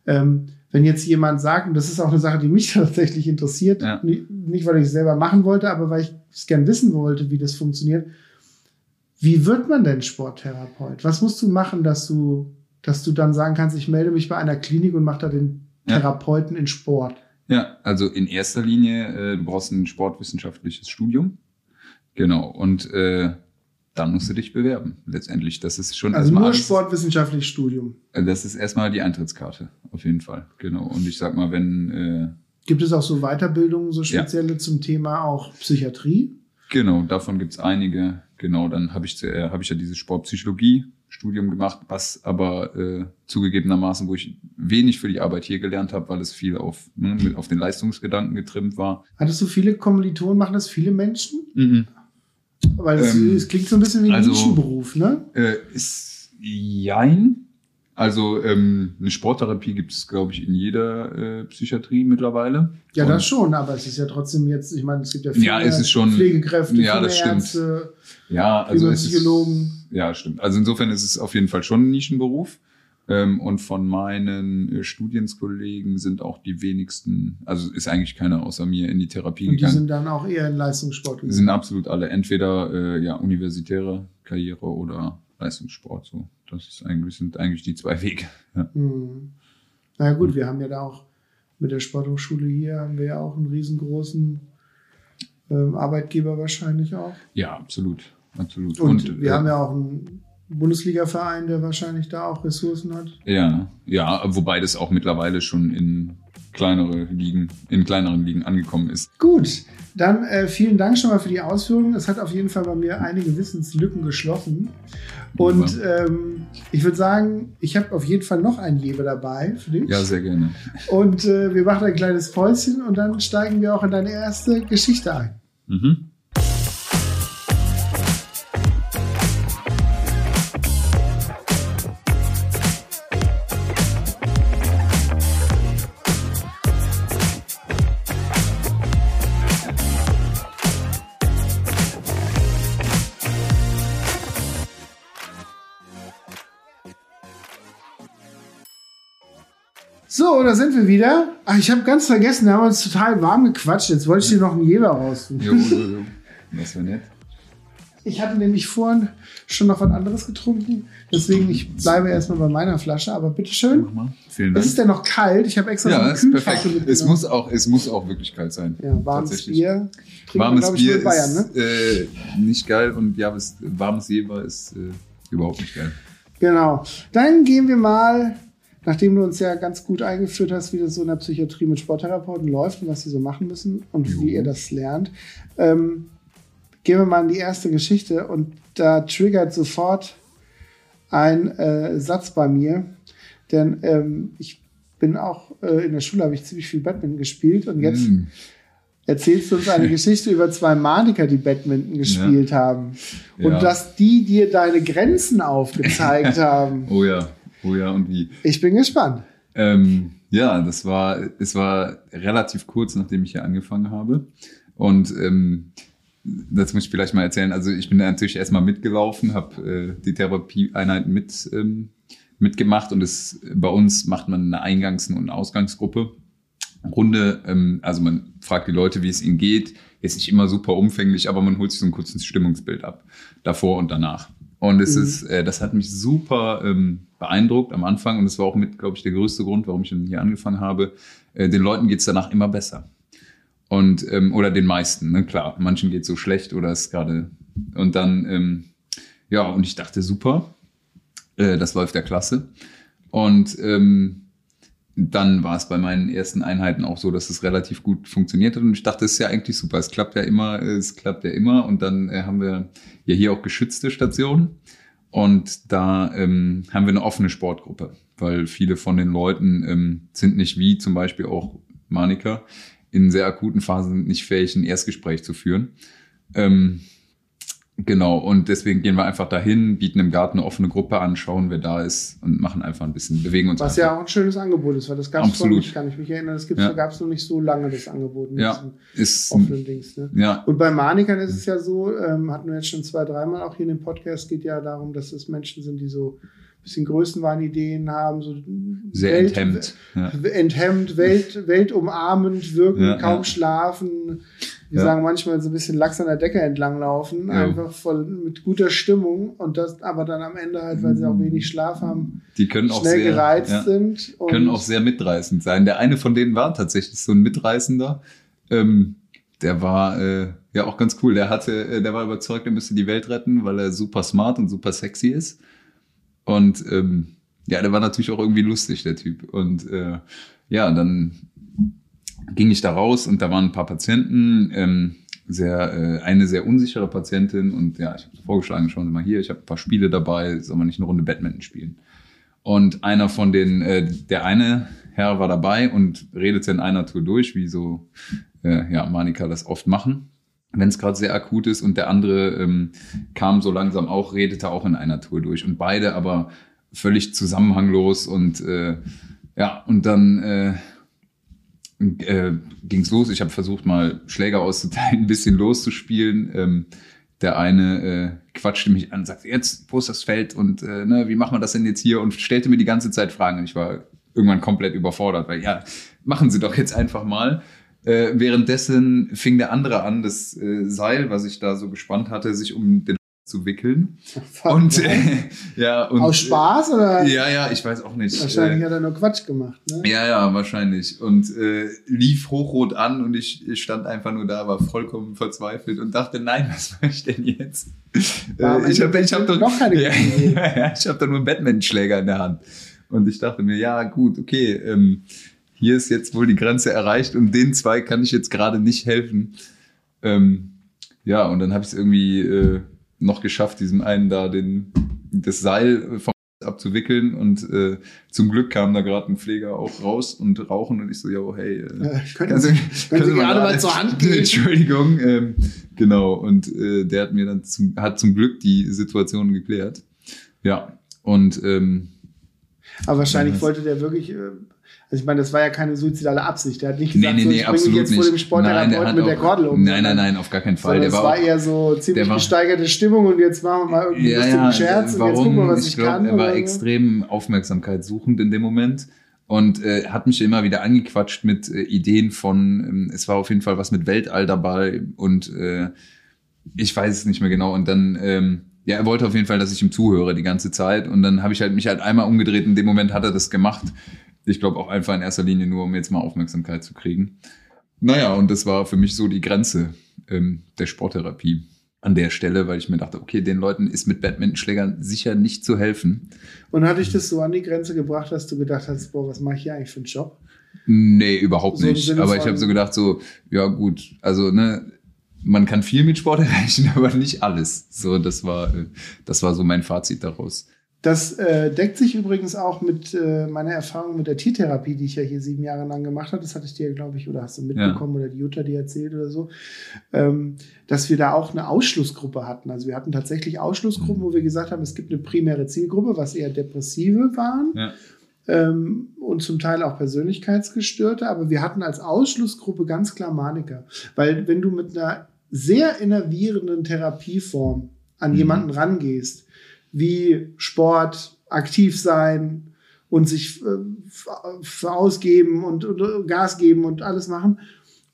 Ähm, wenn jetzt jemand sagt, und das ist auch eine Sache, die mich tatsächlich interessiert, Ja. nicht, nicht weil ich es selber machen wollte, aber weil ich es gern wissen wollte, wie das funktioniert. Wie wird man denn Sporttherapeut? Was musst du machen, dass du, dass du dann sagen kannst, ich melde mich bei einer Klinik und mache da den Ja. Therapeuten in Sport? Ja, also in erster Linie, äh, du brauchst ein sportwissenschaftliches Studium. Genau. Und äh, dann musst du dich bewerben. Letztendlich. Das ist schon Also nur alles- sportwissenschaftliches Studium. Äh, Das ist erstmal die Eintrittskarte, auf jeden Fall. Genau. Und ich sag mal, wenn, äh, Gibt es auch so Weiterbildungen, so Ja. spezielle zum Thema auch Psychiatrie? genau, davon gibt's einige. Genau, dann habe ich, äh, hab ich ja dieses Sportpsychologie-Studium gemacht, was aber äh, zugegebenermaßen, wo ich wenig für die Arbeit hier gelernt habe, weil es viel auf, ne, mit, auf den Leistungsgedanken getrimmt war. Hattest du viele Kommilitonen, machen das viele Menschen? Mhm. Weil es, Ähm, klingt so ein bisschen wie ein also- Nischenberuf, ne? Äh, ist jein. Also ähm, eine Sporttherapie gibt es, glaube ich, in jeder äh, Psychiatrie mittlerweile. Ja, Und- das schon, aber es ist ja trotzdem jetzt, ich meine, es gibt ja Ja, es ist schon- Pflegekräfte, ja, viele das stimmt. Ärzte, Ja, also viele Psychologen. Ist, ja, stimmt. Also insofern ist es auf jeden Fall schon ein Nischenberuf. Ähm, und von meinen äh, Studienskollegen sind auch die wenigsten, also ist eigentlich keiner außer mir in die Therapie Und die gegangen. sind dann auch eher in Leistungssport Die sind absolut alle entweder äh, ja universitäre Karriere oder Leistungssport. So, das ist eigentlich sind eigentlich die zwei Wege. Ja. Hm. Na gut, wir haben ja da auch mit der Sporthochschule hier haben wir ja auch einen riesengroßen ähm, Arbeitgeber wahrscheinlich auch. ja, absolut, absolut. Und, wir äh, haben ja auch einen Bundesliga-Verein, der wahrscheinlich da auch Ressourcen hat. Ja, ja, wobei das auch mittlerweile schon in kleinere Ligen, in kleineren Ligen angekommen ist. Gut, dann äh, vielen Dank schon mal für die Ausführungen. Es hat auf jeden Fall bei mir einige Wissenslücken geschlossen. Und ähm, ich würde sagen, ich habe auf jeden Fall noch einen Jewe dabei für dich. Ja, sehr gerne. Und äh, wir machen ein kleines Päuschen und dann steigen wir auch in deine erste Geschichte ein. Mhm. So, da sind wir wieder. Ach, ich habe ganz vergessen, wir haben uns total warm gequatscht. Jetzt wollte ich dir noch einen Jeber raussuchen. Jo, jo, jo. Das wäre nett. Ich hatte nämlich vorhin schon noch was anderes getrunken. Deswegen, ich bleibe erstmal bei meiner Flasche. Aber bitteschön. Mach mal. Vielen Es Dank. ist ja noch kalt. Ich habe extra so Ja, Kühlflasche perfekt. Es muss auch, es muss auch wirklich kalt sein. Ja, warmes. Bier. Warmes man, ich, Bier in Bayern, ist ne? äh, nicht geil und ja, warmes Jeber ist äh, überhaupt nicht geil. Genau. Dann gehen wir mal, nachdem du uns ja ganz gut eingeführt hast, wie das so in der Psychiatrie mit Sporttherapeuten läuft und was sie so machen müssen und Jo. wie ihr das lernt, ähm, gehen wir mal in die erste Geschichte und da triggert sofort ein äh, Satz bei mir, denn ähm, ich bin auch äh, in der Schule, habe ich ziemlich viel Badminton gespielt und jetzt Mm. erzählst du uns eine Geschichte über zwei Maniker, die Badminton gespielt haben. Und Ja. dass die dir deine Grenzen aufgezeigt haben. Oh ja, oh ja, und wie? Ich bin gespannt. Ähm, ja, das war, es war relativ kurz, nachdem ich hier angefangen habe. Und ähm, das muss ich vielleicht mal erzählen. Also ich bin natürlich erstmal mitgelaufen, habe äh, die Therapieeinheiten mit, ähm, mitgemacht und es, bei uns macht man eine Eingangs- und eine Ausgangsgruppe. Runde, ähm, also man fragt die Leute, wie es ihnen geht. Ist nicht immer super umfänglich, aber man holt sich so ein kurzes Stimmungsbild ab, davor und danach. Und es Mhm. ist, äh, das hat mich super ähm, beeindruckt am Anfang und das war auch mit, glaube ich, der größte Grund, warum ich dann hier angefangen habe. Äh, den Leuten geht's danach immer besser. Und, ähm, oder den meisten, ne? klar, manchen geht's so schlecht oder ist gerade. Und dann, ähm, ja, und ich dachte, super, äh, das läuft ja klasse. Und ähm, dann war es bei meinen ersten Einheiten auch so, dass es relativ gut funktioniert hat. Und ich dachte, es ist ja eigentlich super. Es klappt ja immer, es klappt ja immer. Und dann äh, haben wir ja hier auch geschützte Stationen. Und da ähm, haben wir eine offene Sportgruppe, weil viele von den Leuten ähm, sind nicht wie zum Beispiel auch Manika in sehr akuten Phasen nicht fähig, ein Erstgespräch zu führen. Ähm, Genau, und deswegen gehen wir einfach dahin, bieten im Garten eine offene Gruppe an, schauen, wer da ist und machen einfach ein bisschen, bewegen uns Was einfach. ja auch ein schönes Angebot ist, weil das gab es nicht, kann ich mich erinnern. Das Ja. gab es noch nicht so lange, das Angebot mit Ja, diesem ist, offenen Dings. Ne? ja, Und bei Manikern ist es ja so, ähm, hatten wir jetzt schon zwei, dreimal auch hier in dem Podcast, geht ja darum, dass es Menschen sind, die so ein bisschen Größenwahnideen haben, so sehr Welt- enthemmt. Ja. enthemmt, Welt, weltumarmend wirken, Ja, kaum schlafen. Wir Ja. sagen manchmal so ein bisschen Lachs an der Decke entlanglaufen, Ja. einfach voll mit guter Stimmung und das aber dann am Ende halt, weil sie auch wenig Schlaf haben, Die können auch schnell sehr, gereizt ja, sind. Und können auch sehr mitreißend sein. Der eine von denen war tatsächlich so ein Mitreißender. Ähm, der war äh, ja auch ganz cool. Der hatte, äh, der war überzeugt, er müsste die Welt retten, weil er super smart und super sexy ist. Und ähm, ja, der war natürlich auch irgendwie lustig, der Typ. Und äh, ja, dann ging ich da raus und da waren ein paar Patienten, ähm, sehr, äh, eine sehr unsichere Patientin und ja, ich habe vorgeschlagen, schauen Sie mal hier, ich habe ein paar Spiele dabei, soll man nicht eine Runde Badminton spielen? Und einer von den, äh, der eine Herr war dabei und redete in einer Tour durch, wie so äh, ja, Manika das oft machen, wenn es gerade sehr akut ist. Und der andere ähm, kam so langsam auch, redete auch in einer Tour durch. Und beide aber völlig zusammenhanglos und äh, ja, und dann äh, äh, ging's los. Ich habe versucht, mal Schläger auszuteilen, ein bisschen loszuspielen. Ähm, der eine äh, quatschte mich an, sagte, jetzt, wo ist das Feld und äh, ne, wie machen wir das denn jetzt hier? Und stellte mir die ganze Zeit Fragen. Und ich war irgendwann komplett überfordert, weil ja, machen Sie doch jetzt einfach mal. Äh, währenddessen fing der andere an, das äh, Seil, was ich da so gespannt hatte, sich um den zu wickeln. Und äh, ja, und Aus Spaß oder? Ja, ja, ich weiß auch nicht. Wahrscheinlich Äh, hat er nur Quatsch gemacht. Ne? ja, ja, wahrscheinlich. Und äh, lief hochrot an und ich, ich stand einfach nur da, war vollkommen verzweifelt und dachte, nein, was mache ich denn jetzt? Am Äh, ich habe ich hab doch, noch keine ja, ja, ja, ich hab doch nur einen Batman-Schläger in der Hand. Und ich dachte mir, ja, gut, okay, ähm, hier ist jetzt wohl die Grenze erreicht und den zwei kann ich jetzt gerade nicht helfen. Ähm, ja, und dann habe ich es irgendwie äh, noch geschafft, diesem einen da den, das Seil vom abzuwickeln und äh, zum Glück kam da gerade ein Pfleger auch raus und rauchen und ich so, ja, hey, äh, Äh, können Sie, können Sie gerade mal zur Hand gehen? Entschuldigung, ähm, genau. Und äh, der hat mir dann zum, hat zum Glück die Situation geklärt. Ja. Und ähm, Aber wahrscheinlich Ja, wollte der wirklich, äh, also ich meine, das war ja keine suizidale Absicht. Der hat nicht nee, gesagt, nee, so, nee, ich bringe jetzt nicht. vor dem Sporttherapeuten der mit der auch- Kordel um. Nein, nein, nein, auf gar keinen Fall. Sondern Der es war, war auch, eher so ziemlich der war- gesteigerte Stimmung und jetzt machen wir mal irgendwie einen lustigen Scherz und jetzt gucken wir, was ich, ich glaube, kann. er war oder so. extrem aufmerksamkeitssuchend in dem Moment und äh, hat mich immer wieder angequatscht mit äh, Ideen von, ähm, es war auf jeden Fall was mit Weltall dabei und äh, ich weiß es nicht mehr genau. Und dann, ähm, ja, er wollte auf jeden Fall, dass ich ihm zuhöre die ganze Zeit. Und dann habe ich halt mich halt einmal umgedreht. In dem Moment hat er das gemacht. Ich glaube auch einfach in erster Linie nur, um jetzt mal Aufmerksamkeit zu kriegen. Naja, und das war für mich so die Grenze ähm, der Sporttherapie an der Stelle, weil ich mir dachte, okay, den Leuten ist mit Badmintonschlägern sicher nicht zu helfen. Und hat dich das so an die Grenze gebracht, dass du gedacht hast, boah, was mache ich hier eigentlich für einen Job? Nee, überhaupt So nicht. Aber ich habe so gedacht, so, ja gut, also ne, man kann viel mit Sport erreichen, aber nicht alles. So, das war, äh, das war so mein Fazit daraus. Das äh, deckt sich übrigens auch mit äh, meiner Erfahrung mit der Tiertherapie, die ich ja hier sieben Jahre lang gemacht habe. Das hatte ich dir, glaube ich, oder hast du mitbekommen ja. oder die Jutta dir erzählt oder so, ähm, dass wir da auch eine Ausschlussgruppe hatten. Also wir hatten tatsächlich Ausschlussgruppen, mhm. wo wir gesagt haben, es gibt eine primäre Zielgruppe, was eher Depressive waren. Ja. Ähm, und zum Teil auch Persönlichkeitsgestörte, aber wir hatten als Ausschlussgruppe ganz klar Maniker. Weil wenn du mit einer sehr innervierenden Therapieform an mhm. jemanden rangehst, wie Sport, aktiv sein und sich äh, ausgeben und, und, Gas geben und alles machen.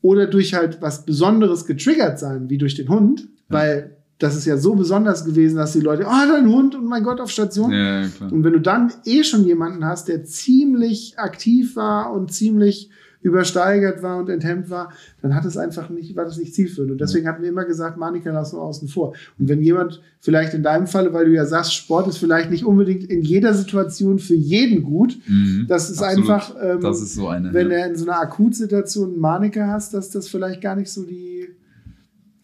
Oder durch halt was Besonderes getriggert sein, wie durch den Hund, ja. weil das ist ja so besonders gewesen, dass die Leute, oh, dein Hund und mein Gott auf Station. Ja, und wenn du dann eh schon jemanden hast, der ziemlich aktiv war und ziemlich übersteigert war und enthemmt war, dann hat es einfach nicht, war das nicht zielführend. Und deswegen hatten wir immer gesagt, Manika lassen wir außen vor. Und wenn jemand vielleicht in deinem Falle, weil du ja sagst, Sport ist vielleicht nicht unbedingt in jeder Situation für jeden gut, mhm, das ist absolut. einfach, ähm, das ist so eine, wenn ja. er in so einer Akutsituation Manika hast, dass das vielleicht gar nicht so die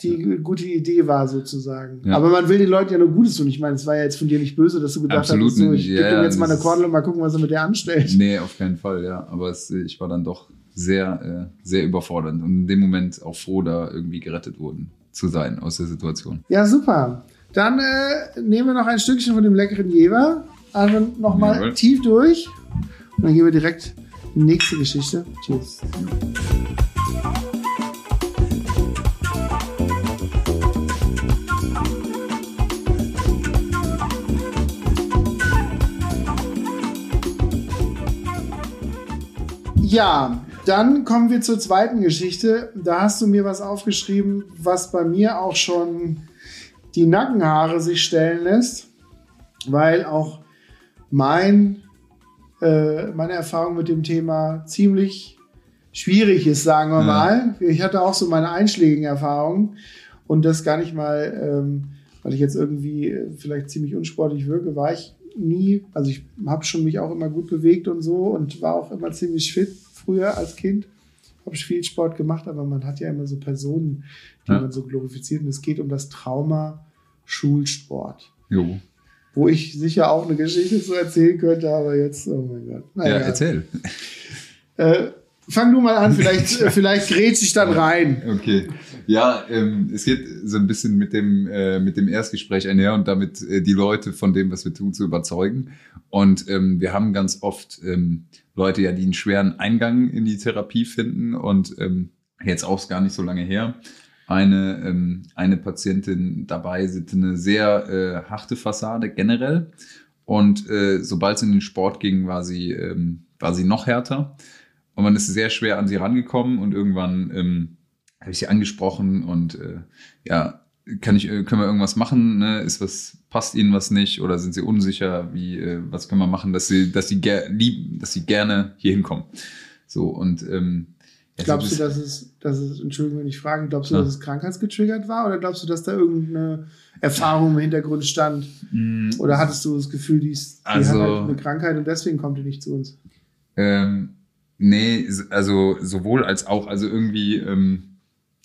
die gute Idee war, sozusagen. Ja. Aber man will den Leuten ja nur Gutes tun. Ich meine, es war ja jetzt von dir nicht böse, dass du gedacht Absolut hast, so, ich ja, gebe ihm jetzt mal eine Kordel und mal gucken, was er mit der anstellt. Nee, auf keinen Fall, ja. Aber es, ich war dann doch sehr, äh, sehr überfordernd und in dem Moment auch froh, da irgendwie gerettet worden zu sein aus der Situation. Ja, super. Dann äh, nehmen wir noch ein Stückchen von dem leckeren Jever. Also nochmal tief durch. Und dann gehen wir direkt in die nächste Geschichte. Tschüss. Ja, dann kommen wir zur zweiten Geschichte. Da hast du mir was aufgeschrieben, was bei mir auch schon die Nackenhaare sich stellen lässt, weil auch mein, äh, meine Erfahrung mit dem Thema ziemlich schwierig ist, sagen wir ja. mal. Ich hatte auch so meine einschlägigen Erfahrungen und das gar nicht mal, ähm, weil ich jetzt irgendwie vielleicht ziemlich unsportlich wirke, war ich nie, also ich habe schon mich auch immer gut bewegt und so und war auch immer ziemlich fit früher als Kind. Habe viel Sport gemacht, aber man hat ja immer so Personen, die ja. man so glorifiziert. Und es geht um das Trauma Schulsport. Jo. Wo ich sicher auch eine Geschichte zu erzählen könnte, aber jetzt, oh mein Gott. Naja. Ja, erzähl. Äh, fang du mal an, vielleicht, äh, vielleicht grätsch ich dann rein. Okay. Ja, ähm, es geht so ein bisschen mit dem, äh, mit dem Erstgespräch einher und damit äh, die Leute von dem, was wir tun, zu überzeugen. Und ähm, wir haben ganz oft ähm, Leute ja, die einen schweren Eingang in die Therapie finden und ähm, jetzt auch gar nicht so lange her. Eine, ähm, eine Patientin dabei sind eine sehr äh, harte Fassade generell. Und äh, sobald es in den Sport ging, war sie, ähm, war sie noch härter. Und man ist sehr schwer an sie rangekommen und irgendwann ähm, habe ich sie angesprochen und äh, ja, kann ich, äh, können wir irgendwas machen? Ne? Ist was, passt ihnen was nicht oder sind sie unsicher? Wie, äh, was können wir machen, dass sie, dass sie ger lieb, dass sie gerne hier hinkommen? So und ähm, Glaubst du, dass es, dass es, Entschuldigung, wenn ich frage, glaubst du, ja. dass es krankheitsgetriggert war oder glaubst du, dass da irgendeine Erfahrung im Hintergrund stand? Mm. Oder hattest du das Gefühl, die, ist, die also, hat halt eine Krankheit und deswegen kommt die nicht zu uns? Ähm, Nee, also sowohl als auch, also irgendwie ähm,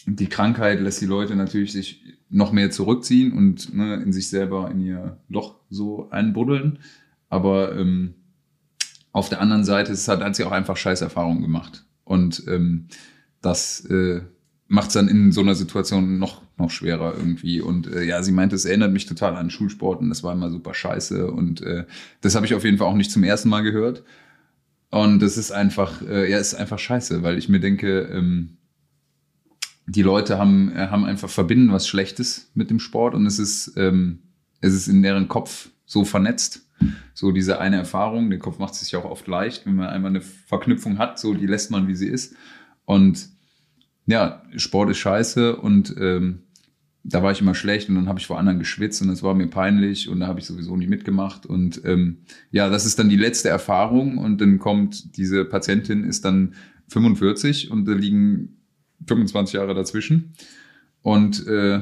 die Krankheit lässt die Leute natürlich sich noch mehr zurückziehen und ne, in sich selber in ihr Loch so einbuddeln. Aber ähm, auf der anderen Seite es hat, hat sie auch einfach Scheißerfahrungen gemacht. Und ähm, das äh, macht es dann in so einer Situation noch, noch schwerer irgendwie. Und äh, ja, sie meinte, es erinnert mich total an Schulsport und das war immer super scheiße. Und äh, das habe ich auf jeden Fall auch nicht zum ersten Mal gehört. Und das ist einfach, äh, ja, ist einfach scheiße, weil ich mir denke, ähm, die Leute haben, äh, haben einfach verbinden was Schlechtes mit dem Sport und es ist, ähm, es ist in deren Kopf so vernetzt. So diese eine Erfahrung, der Kopf macht es sich auch oft leicht, wenn man einmal eine Verknüpfung hat, so die lässt man, wie sie ist. Und ja, Sport ist scheiße und ähm, da war ich immer schlecht und dann habe ich vor anderen geschwitzt und das war mir peinlich und da habe ich sowieso nie mitgemacht. Und ähm, ja, das ist dann die letzte Erfahrung und dann kommt diese Patientin, ist dann 45 und da liegen 25 Jahre dazwischen. Und äh,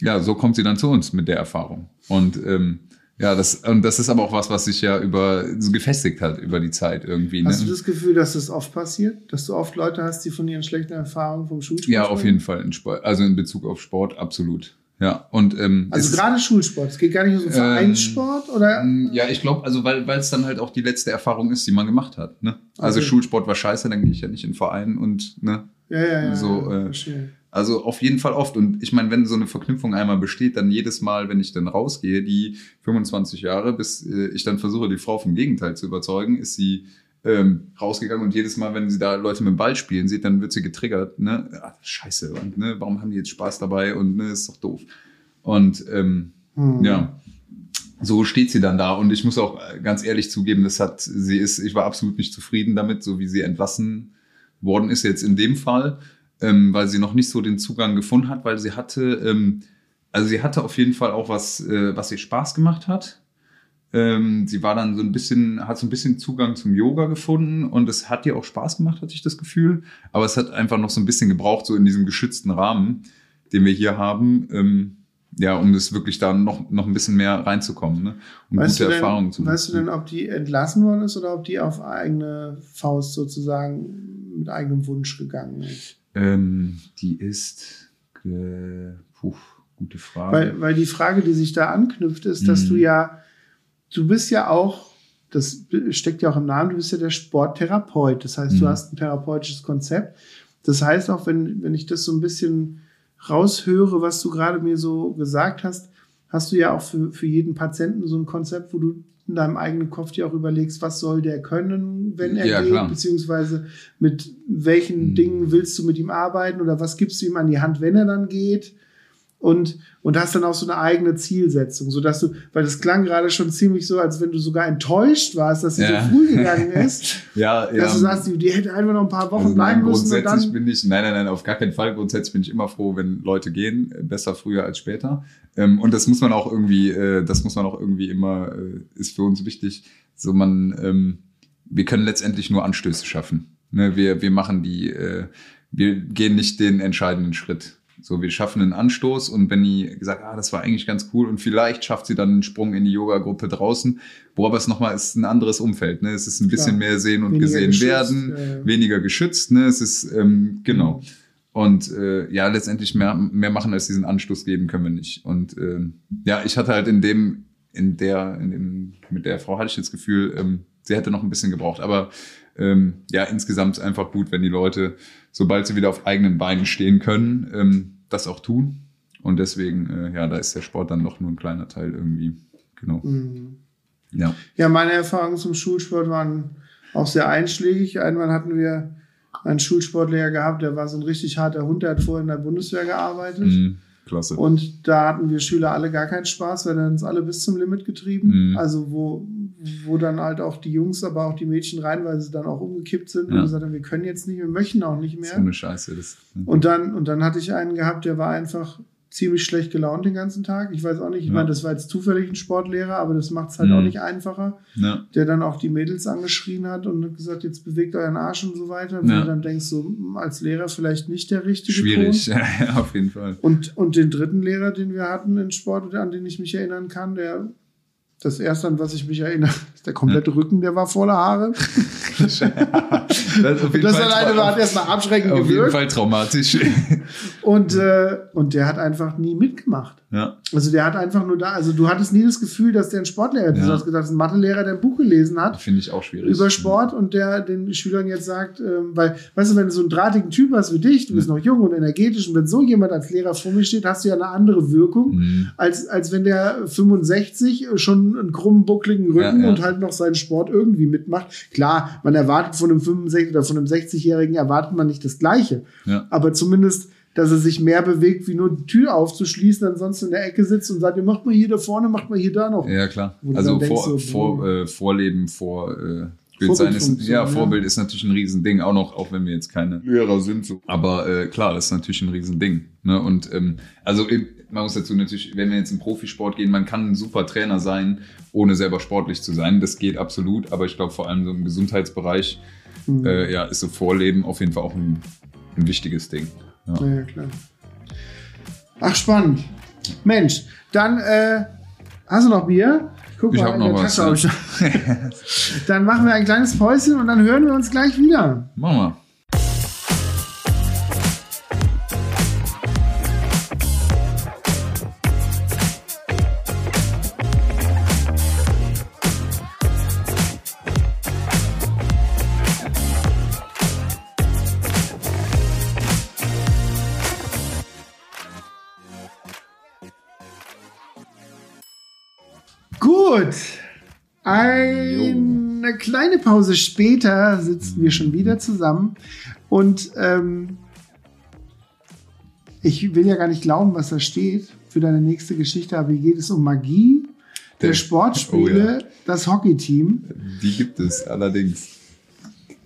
ja, so kommt sie dann zu uns mit der Erfahrung. Und ähm, ja, das, und das ist aber auch was, was sich ja über so gefestigt hat über die Zeit irgendwie. Ne? Hast du das Gefühl, dass das oft passiert? Dass du oft Leute hast, die von ihren schlechten Erfahrungen vom Schulsport Ja, auf jeden Fall. In Sport, also in Bezug auf Sport, absolut. Ja, und ähm, Also gerade Schulsport. Es geht gar nicht um so Ähm, Vereinssport oder? Ja, ich glaube, also weil weil es dann halt auch die letzte Erfahrung ist, die man gemacht hat. Ne? Also Okay. Schulsport war scheiße, dann gehe ich ja nicht in den Verein und ne. Ja, ja, ja. so, ja, äh. Also auf jeden Fall oft. Und ich meine, wenn so eine Verknüpfung einmal besteht, dann jedes Mal, wenn ich dann rausgehe, die 25 Jahre, bis äh, ich dann versuche, die Frau vom Gegenteil zu überzeugen, ist sie ähm, rausgegangen und jedes Mal, wenn sie da Leute mit dem Ball spielen sieht, dann wird sie getriggert. Ne? Ah, scheiße, und, ne? warum haben die jetzt Spaß dabei und ne, ist doch doof. Und ähm, Hm. ja, so steht sie dann da. Und ich muss auch äh, ganz ehrlich zugeben, das hat, sie ist, ich war absolut nicht zufrieden damit, so wie sie entlassen worden ist jetzt in dem Fall, ähm, weil sie noch nicht so den Zugang gefunden hat, weil sie hatte, ähm, also sie hatte auf jeden Fall auch was, äh, was ihr Spaß gemacht hat. Ähm, sie war dann so ein bisschen, hat so ein bisschen Zugang zum Yoga gefunden und es hat ihr auch Spaß gemacht, hatte ich das Gefühl. Aber es hat einfach noch so ein bisschen gebraucht, so in diesem geschützten Rahmen, den wir hier haben. Ja, um das wirklich da noch, noch ein bisschen mehr reinzukommen, ne? um Weißt gute du, denn, Erfahrungen zu weißt du denn, ob die entlassen worden ist oder ob die auf eigene Faust sozusagen mit eigenem Wunsch gegangen ist? Ähm, die ist, äh, puh, gute Frage. Weil, weil die Frage, die sich da anknüpft, ist, dass Mhm. du ja, du bist ja auch, das steckt ja auch im Namen, du bist ja der Sporttherapeut. Das heißt, du Mhm. hast ein therapeutisches Konzept. Das heißt auch, wenn, wenn ich das so ein bisschen raushöre, was du gerade mir so gesagt hast, hast du ja auch für, für jeden Patienten so ein Konzept, wo du in deinem eigenen Kopf dir auch überlegst, was soll der können, wenn er Ja, geht, klar. beziehungsweise mit welchen Mhm. Dingen willst du mit ihm arbeiten oder was gibst du ihm an die Hand, wenn er dann geht und, und hast dann auch so eine eigene Zielsetzung, sodass du, weil das klang gerade schon ziemlich so, als wenn du sogar enttäuscht warst, dass sie Ja. so früh gegangen ist, ja, dass du sagst, die, die hätte einfach noch ein paar Wochen Also nein, bleiben müssen und grundsätzlich dann. bin ich, nein, nein, nein, auf gar keinen Fall. Grundsätzlich bin ich immer froh, wenn Leute gehen, besser früher als später. Ähm, und das muss man auch irgendwie, äh, das muss man auch irgendwie immer, äh, ist für uns wichtig. So man, ähm, wir können letztendlich nur Anstöße schaffen. Ne, wir, wir machen die, äh, wir gehen nicht den entscheidenden Schritt. So, wir schaffen einen Anstoß und wenn die gesagt, ah, das war eigentlich ganz cool und vielleicht schafft sie dann einen Sprung in die Yoga-Gruppe draußen, wo aber es nochmal ist ein anderes Umfeld. Ne? Es ist ein bisschen Klar. mehr sehen und Weniger gesehen werden, äh. weniger geschützt. Ne? Es ist ähm, genau. Und äh, ja, letztendlich mehr, mehr machen als diesen Anstoß geben können wir nicht. Und ähm, ja, ich hatte halt in dem, in der, in dem, mit der Frau hatte ich das Gefühl, ähm, sie hätte noch ein bisschen gebraucht. Aber ähm, ja, insgesamt einfach gut, wenn die Leute, sobald sie wieder auf eigenen Beinen stehen können, ähm, das auch tun. Und deswegen, äh, ja, da ist der Sport dann doch nur ein kleiner Teil irgendwie. Genau. Mhm. Ja. Ja, meine Erfahrungen zum Schulsport waren auch sehr einschlägig. Einmal hatten wir einen Schulsportlehrer gehabt, der war so ein richtig harter Hund, der hat vorher in der Bundeswehr gearbeitet. Mhm. Klasse. Und da hatten wir Schüler alle gar keinen Spaß, weil er uns alle bis zum Limit getrieben. Mhm. Also wo, wo dann halt auch die Jungs, aber auch die Mädchen reihenweise dann auch umgekippt sind und Ja. gesagt haben, wir können jetzt nicht, wir möchten auch nicht so mehr. eine Scheiße. Das, Und dann, und dann hatte ich einen gehabt, der war einfach ziemlich schlecht gelaunt den ganzen Tag. Ich weiß auch nicht, ich Ja. meine, das war jetzt zufällig ein Sportlehrer, aber das macht es halt Mhm. auch nicht einfacher ja. der dann auch die Mädels angeschrien hat und hat gesagt, jetzt bewegt euren Arsch und so weiter. Wo Ja. du dann denkst, so hm, als Lehrer vielleicht nicht der richtige Schwierig. Ja, auf jeden Fall. Und, und den dritten Lehrer, den wir hatten in Sport, an den ich mich erinnern kann, der das erste, an was ich mich erinnere, ist der komplette Rücken, der war voller Haare. Das, ist auf jeden Das Fall alleine hat erstmal abschreckend auf jeden gewirkt. Fall traumatisch. Und, äh, und der hat einfach nie mitgemacht. Ja. Also der hat einfach nur da, also du hattest nie das Gefühl, dass der ein Sportlehrer ist. Ja. Du hast gedacht, ein Mathelehrer, der ein Buch gelesen hat. Finde ich auch schwierig. über Sport und der den Schülern jetzt sagt, ähm, weil, weißt du, wenn du so einen drahtigen Typ hast wie dich, du bist noch jung und energetisch und wenn so jemand als Lehrer vor mir steht, hast du ja eine andere Wirkung, Mhm. als, als wenn der 65 schon einen krummen, buckligen Rücken Ja, ja. und halt noch seinen Sport irgendwie mitmacht. Klar, man erwartet von einem 65 oder von einem 60-Jährigen erwartet man nicht das Gleiche. Ja. Aber zumindest, dass er sich mehr bewegt, wie nur die Tür aufzuschließen, ansonsten in der Ecke sitzt und sagt, ihr macht mal hier da vorne, macht mal hier da noch. Ja, klar. Also vor, so, vor, äh, Vorleben, vor äh, Bild sein ist, ja, ja. Vorbild ist natürlich ein Riesending, auch noch, auch wenn wir jetzt keine Lehrer sind. So. Aber äh, klar, das ist natürlich ein Riesending. Ne? Und ähm, also äh, man muss dazu natürlich, wenn wir jetzt in Profisport gehen, man kann ein super Trainer sein, ohne selber sportlich zu sein. Das geht absolut, aber ich glaube vor allem so im Gesundheitsbereich Mhm. äh, ja, ist so Vorleben auf jeden Fall auch ein, ein wichtiges Ding. Ja. Ja, klar. Ach, spannend. Mensch, dann äh, hast du noch Bier? Guck Ich mal, in noch der was, Tasche ich- Dann machen wir ein kleines Päuschen und dann hören wir uns gleich wieder. Machen wir. Kleine Pause später sitzen wir schon wieder zusammen und ähm, ich will ja gar nicht glauben, was da steht für deine nächste Geschichte, aber hier geht es um Magie der, Der- Sportspiele, oh ja. das Hockeyteam. Die gibt es allerdings.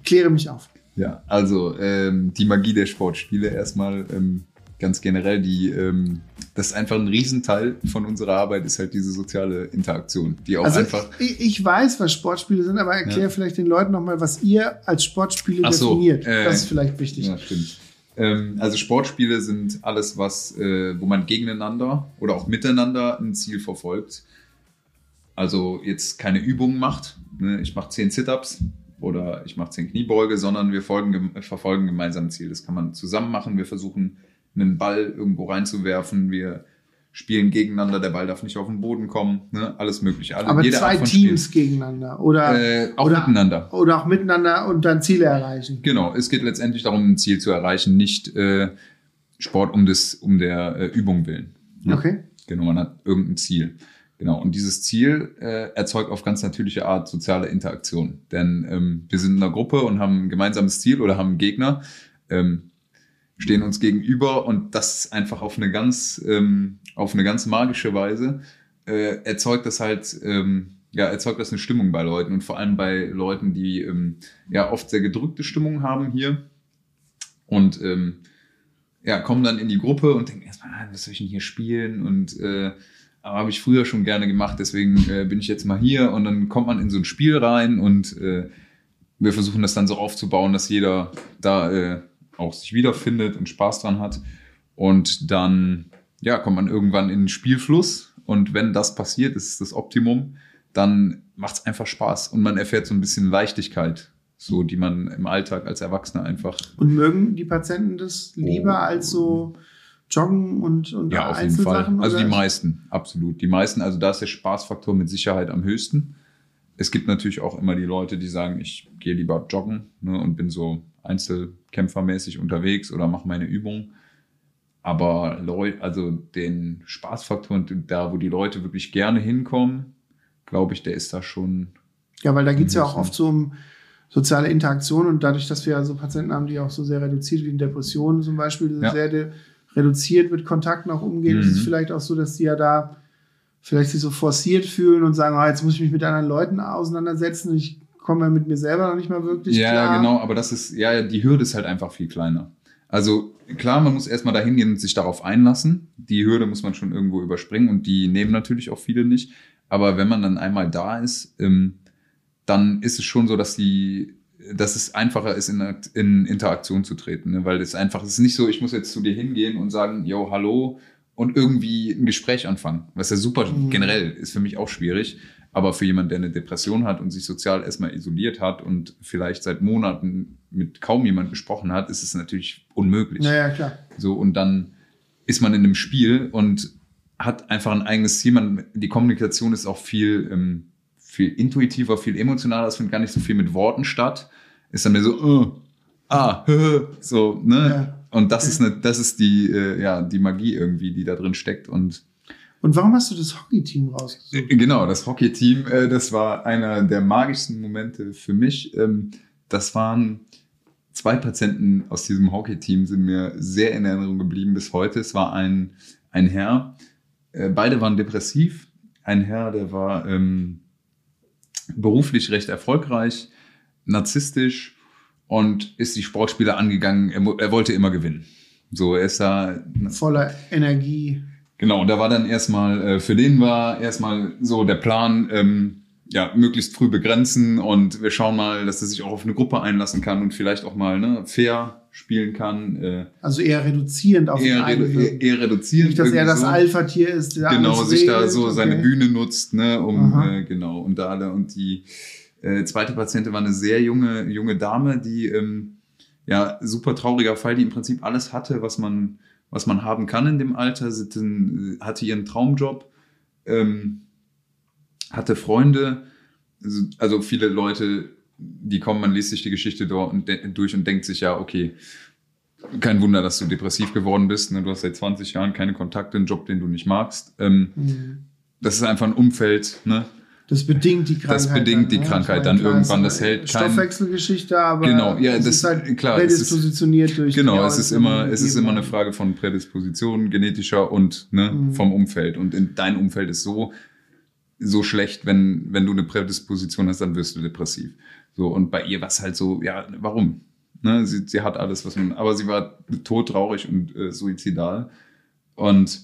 Kläre mich auf. Ja, also ähm, die Magie der Sportspiele erstmal ähm, ganz generell, die ähm, das ist einfach ein Riesenteil von unserer Arbeit, ist halt diese soziale Interaktion, die auch Also einfach. ich, ich weiß, was Sportspiele sind, aber erklär Ja. vielleicht den Leuten nochmal, was ihr als Sportspiele so, definiert. äh, das ist vielleicht wichtig. Ja, stimmt. Ähm, also Sportspiele sind alles, was, äh, wo man gegeneinander oder auch miteinander ein Ziel verfolgt. Also jetzt keine Übungen macht. Ne? Ich mache 10 Sit-Ups oder ich mache 10 Kniebeuge, sondern wir folgen, verfolgen gemeinsam ein Ziel. Das kann man zusammen machen. Wir versuchen, einen Ball irgendwo reinzuwerfen. Wir spielen gegeneinander. Der Ball darf nicht auf den Boden kommen. Ne? Alles Mögliche. Alle, aber zwei Teams gegeneinander oder, Spiel. Äh, auch oder, miteinander. oder auch miteinander und dann Ziele erreichen. Genau, es geht letztendlich darum, ein Ziel zu erreichen, nicht äh, Sport um, des, um der äh, Übung willen. Ja. Okay. Genau, man hat irgendein Ziel. Genau, und dieses Ziel äh, erzeugt auf ganz natürliche Art soziale Interaktion. Denn ähm, wir sind in einer Gruppe und haben ein gemeinsames Ziel oder haben einen Gegner, ähm, stehen uns gegenüber und das einfach auf eine ganz, ähm, auf eine ganz magische Weise äh, erzeugt das halt, ähm, ja, erzeugt das eine Stimmung bei Leuten und vor allem bei Leuten, die ähm, ja oft sehr gedrückte Stimmung haben hier und ähm, ja, kommen dann in die Gruppe und denken erstmal, ah, was soll ich denn hier spielen? Und äh, aber habe ich früher schon gerne gemacht, deswegen äh, bin ich jetzt mal hier und dann kommt man in so ein Spiel rein und äh, wir versuchen das dann so aufzubauen, dass jeder da äh, auch sich wiederfindet und Spaß dran hat und dann ja, kommt man irgendwann in den Spielfluss und wenn das passiert, ist das Optimum, dann macht es einfach Spaß und man erfährt so ein bisschen Leichtigkeit, so die man im Alltag als Erwachsener einfach Und mögen die Patienten das lieber Oh. als so Joggen und, und Ja, auf jeden Fall. Einzelsachen? Also die meisten, absolut. Die meisten, also da ist der Spaßfaktor mit Sicherheit am höchsten. Es gibt natürlich auch immer die Leute, die sagen, ich gehe lieber joggen ne, und bin so einzelkämpfermäßig unterwegs oder mache meine Übung. Aber Leute, also den Spaßfaktor und da, wo die Leute wirklich gerne hinkommen, glaube ich, der ist da schon. Ja, weil da geht es ja auch oft so um soziale Interaktion und dadurch, dass wir ja so Patienten haben, die auch so sehr reduziert, wie in Depressionen zum Beispiel, Ja. sehr reduziert mit Kontakten auch umgehen, Mhm. ist es vielleicht auch so, dass die ja da vielleicht sich so forciert fühlen und sagen, ah, jetzt muss ich mich mit anderen Leuten auseinandersetzen, ich komme ja mit mir selber noch nicht mal wirklich ja, klar. genau, aber das ist, ja, die Hürde ist halt einfach viel kleiner. Also klar, man muss erstmal dahin gehen und sich darauf einlassen. Die Hürde muss man schon irgendwo überspringen und die nehmen natürlich auch viele nicht. Aber wenn man dann einmal da ist, ähm, dann ist es schon so, dass die, dass es einfacher ist, in, in Interaktion zu treten. Ne? Weil es einfach, es ist nicht so, ich muss jetzt zu dir hingehen und sagen, yo, hallo, und irgendwie ein Gespräch anfangen. Was ja super Mhm. generell ist für mich auch schwierig. Aber für jemanden, der eine Depression hat und sich sozial erstmal isoliert hat und vielleicht seit Monaten mit kaum jemand gesprochen hat, ist es natürlich unmöglich. Naja, klar. So, und dann ist man in einem Spiel und hat einfach ein eigenes Ziel. Man, die Kommunikation ist auch viel, ähm, viel intuitiver, viel emotionaler. Es findet gar nicht so viel mit Worten statt. Ist dann mehr so, äh, ah, so, ne? Ja. Und das ist eine, das ist die, äh, ja, die Magie irgendwie, die da drin steckt. Und Und warum hast du das Hockey-Team rausgesucht? äh, Genau, das Hockey-Team, äh, das war einer der magischsten Momente für mich. Ähm, das waren zwei Patienten aus diesem Hockey-Team, sind mir sehr in Erinnerung geblieben bis heute. Es war ein, ein Herr, äh, beide waren depressiv. Ein Herr, der war ähm, beruflich recht erfolgreich, narzisstisch und ist die Sportspiele angegangen. Er, er wollte immer gewinnen. So, er ist da Voller Energie. Genau, und da war dann erstmal, äh, für den war erstmal so der Plan, ähm, ja, möglichst früh begrenzen und wir schauen mal, dass er sich auch auf eine Gruppe einlassen kann und vielleicht auch mal ne, fair spielen kann. Äh, Also eher reduzierend auf eher, den redu eher, eher reduzieren. Nicht, dass er das so. Alpha-Tier ist, der Genau, sich da regelt, so seine okay. Bühne nutzt, ne, um, Aha. äh, genau, und da alle, und die äh, zweite Patientin war eine sehr junge, junge Dame, die, ähm, ja, super trauriger Fall, die im Prinzip alles hatte, was man, was man haben kann in dem Alter, hatte ihren Traumjob, ähm, hatte Freunde, also- viele Leute, die kommen, man liest sich die Geschichte durch und denkt sich, ja, okay, kein Wunder, dass du depressiv geworden bist. Ne? Du hast seit 20 Jahren keine Kontakte, einen Job, den du nicht magst. Ähm, Mhm. das ist einfach ein Umfeld, ne? Das bedingt die Krankheit. Das bedingt die dann, ne? Krankheit Ich dann irgendwann, das hält kein- Stoffwechselgeschichte, aber Genau, ja, das- ist halt klar, es ist- prädispositioniert durch die Genau, es ist immer, es ist immer eine. Frage von Prädisposition, genetischer und ne, Mhm. vom Umfeld. Und in dein Umfeld ist so, so schlecht, wenn, wenn du eine Prädisposition hast, dann wirst du depressiv. So, und bei ihr war es halt so, ja, warum? Ne, sie, sie hat alles, was man, aber sie war todtraurig und äh, suizidal. Und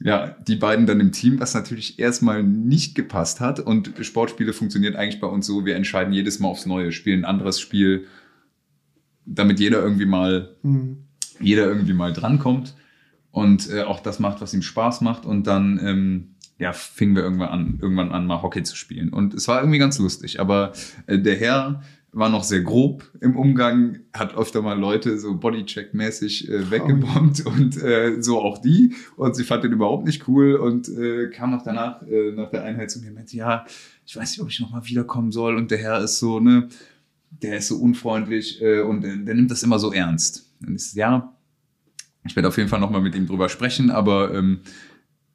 ja, die beiden dann im Team, was natürlich erstmal nicht gepasst hat. Und Sportspiele funktioniert eigentlich bei uns so, wir entscheiden jedes Mal aufs Neue, spielen ein anderes Spiel, damit jeder irgendwie mal Mhm. jeder irgendwie mal drankommt und äh, auch das macht, was ihm Spaß macht. Und dann ähm, ja, fingen wir irgendwann an, irgendwann an, mal Hockey zu spielen. Und es war irgendwie ganz lustig. Aber äh, der Herr war noch sehr grob im Umgang, hat öfter mal Leute so Bodycheck-mäßig äh, weggebombt und äh, so auch die. Und sie fand den überhaupt nicht cool und äh, kam noch danach, äh, nach der Einheit zu mir und meinte, ja, ich weiß nicht, ob ich nochmal wiederkommen soll. Und der Herr ist so, ne, der ist so unfreundlich äh, und äh, der nimmt das immer so ernst. Ich so, ja, ich werde auf jeden Fall nochmal mit ihm drüber sprechen, aber ähm,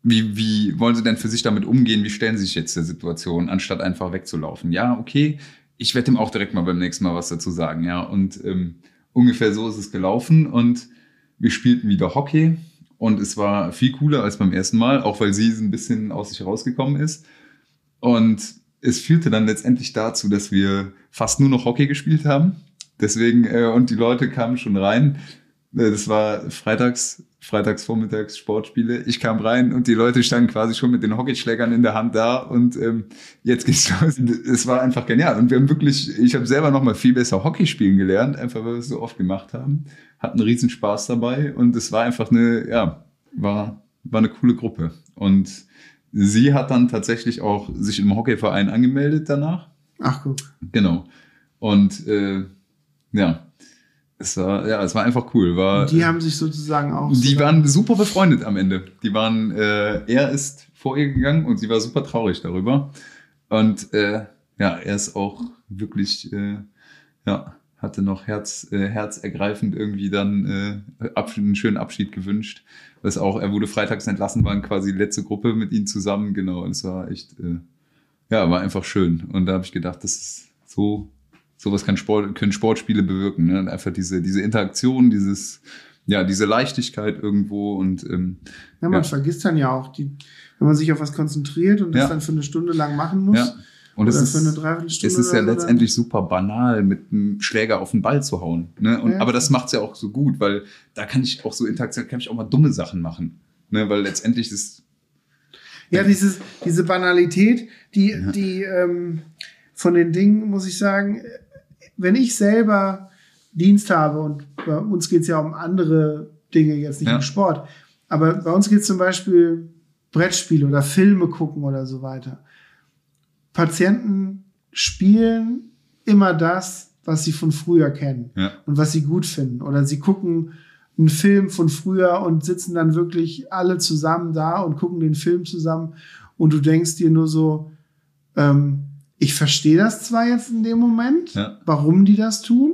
wie, wie wollen Sie denn für sich damit umgehen? Wie stellen Sie sich jetzt der Situation, anstatt einfach wegzulaufen? Ja, okay, ich werde ihm auch direkt mal beim nächsten Mal was dazu sagen, ja. Und ähm, ungefähr so ist es gelaufen und wir spielten wieder Hockey und es war viel cooler als beim ersten Mal, auch weil sie ein bisschen aus sich rausgekommen ist. Und es führte dann letztendlich dazu, dass wir fast nur noch Hockey gespielt haben. Deswegen, äh, und die Leute kamen schon rein. Äh, Das war freitags, freitags vormittags Sportspiele. Ich kam rein und die Leute standen quasi schon mit den Hockeyschlägern in der Hand da und ähm, jetzt geht's los. Es war einfach genial. Und wir haben wirklich, ich habe selber noch mal viel besser Hockey spielen gelernt, einfach weil wir es so oft gemacht haben. Hatten riesen Spaß dabei und es war einfach eine, ja, war, war eine coole Gruppe. Und sie hat dann tatsächlich auch sich im Hockeyverein angemeldet danach. Ach guck. Genau. Und äh, ja, es war, ja, es war einfach cool. War, die haben sich sozusagen auch. die waren super befreundet am Ende. Die waren, äh, er ist vor ihr gegangen und sie war super traurig darüber. Und äh, ja, er ist auch wirklich, äh, ja, hatte noch Herz, äh, herzergreifend irgendwie dann äh, Abschied, einen schönen Abschied gewünscht. Was auch, er wurde freitags entlassen, waren quasi die letzte Gruppe mit ihnen zusammen, genau. Und es war echt, äh, ja, war einfach schön. Und da habe ich gedacht, das ist so, sowas kann Sport, können Sportspiele bewirken. Ne? Einfach diese, diese Interaktion, dieses, ja, diese Leichtigkeit irgendwo und ähm, Ja, man Ja. vergisst dann ja auch, die, wenn man sich auf was konzentriert und das Ja. dann für eine Stunde lang machen muss. ja. Und es ist, für eine Dreiviertelstunde es ist ja letztendlich super banal, mit einem Schläger auf den Ball zu hauen. Ne? Und, Ja. Aber das macht's ja auch so gut, weil da kann ich auch so Interaktion, kann ich auch mal dumme Sachen machen. Ne? Weil letztendlich ist Ja, dieses, diese Banalität, die, die ähm, von den Dingen, muss ich sagen, wenn ich selber Dienst habe und bei uns geht es ja um andere Dinge, jetzt nicht Ja. um Sport, aber bei uns geht es zum Beispiel Brettspiele oder Filme gucken oder so weiter. Patienten spielen immer das, was sie von früher kennen ja, und was sie gut finden. Oder sie gucken einen Film von früher und sitzen dann wirklich alle zusammen da und gucken den Film zusammen und du denkst dir nur so, ähm, ich verstehe das zwar jetzt in dem Moment, Ja. warum die das tun,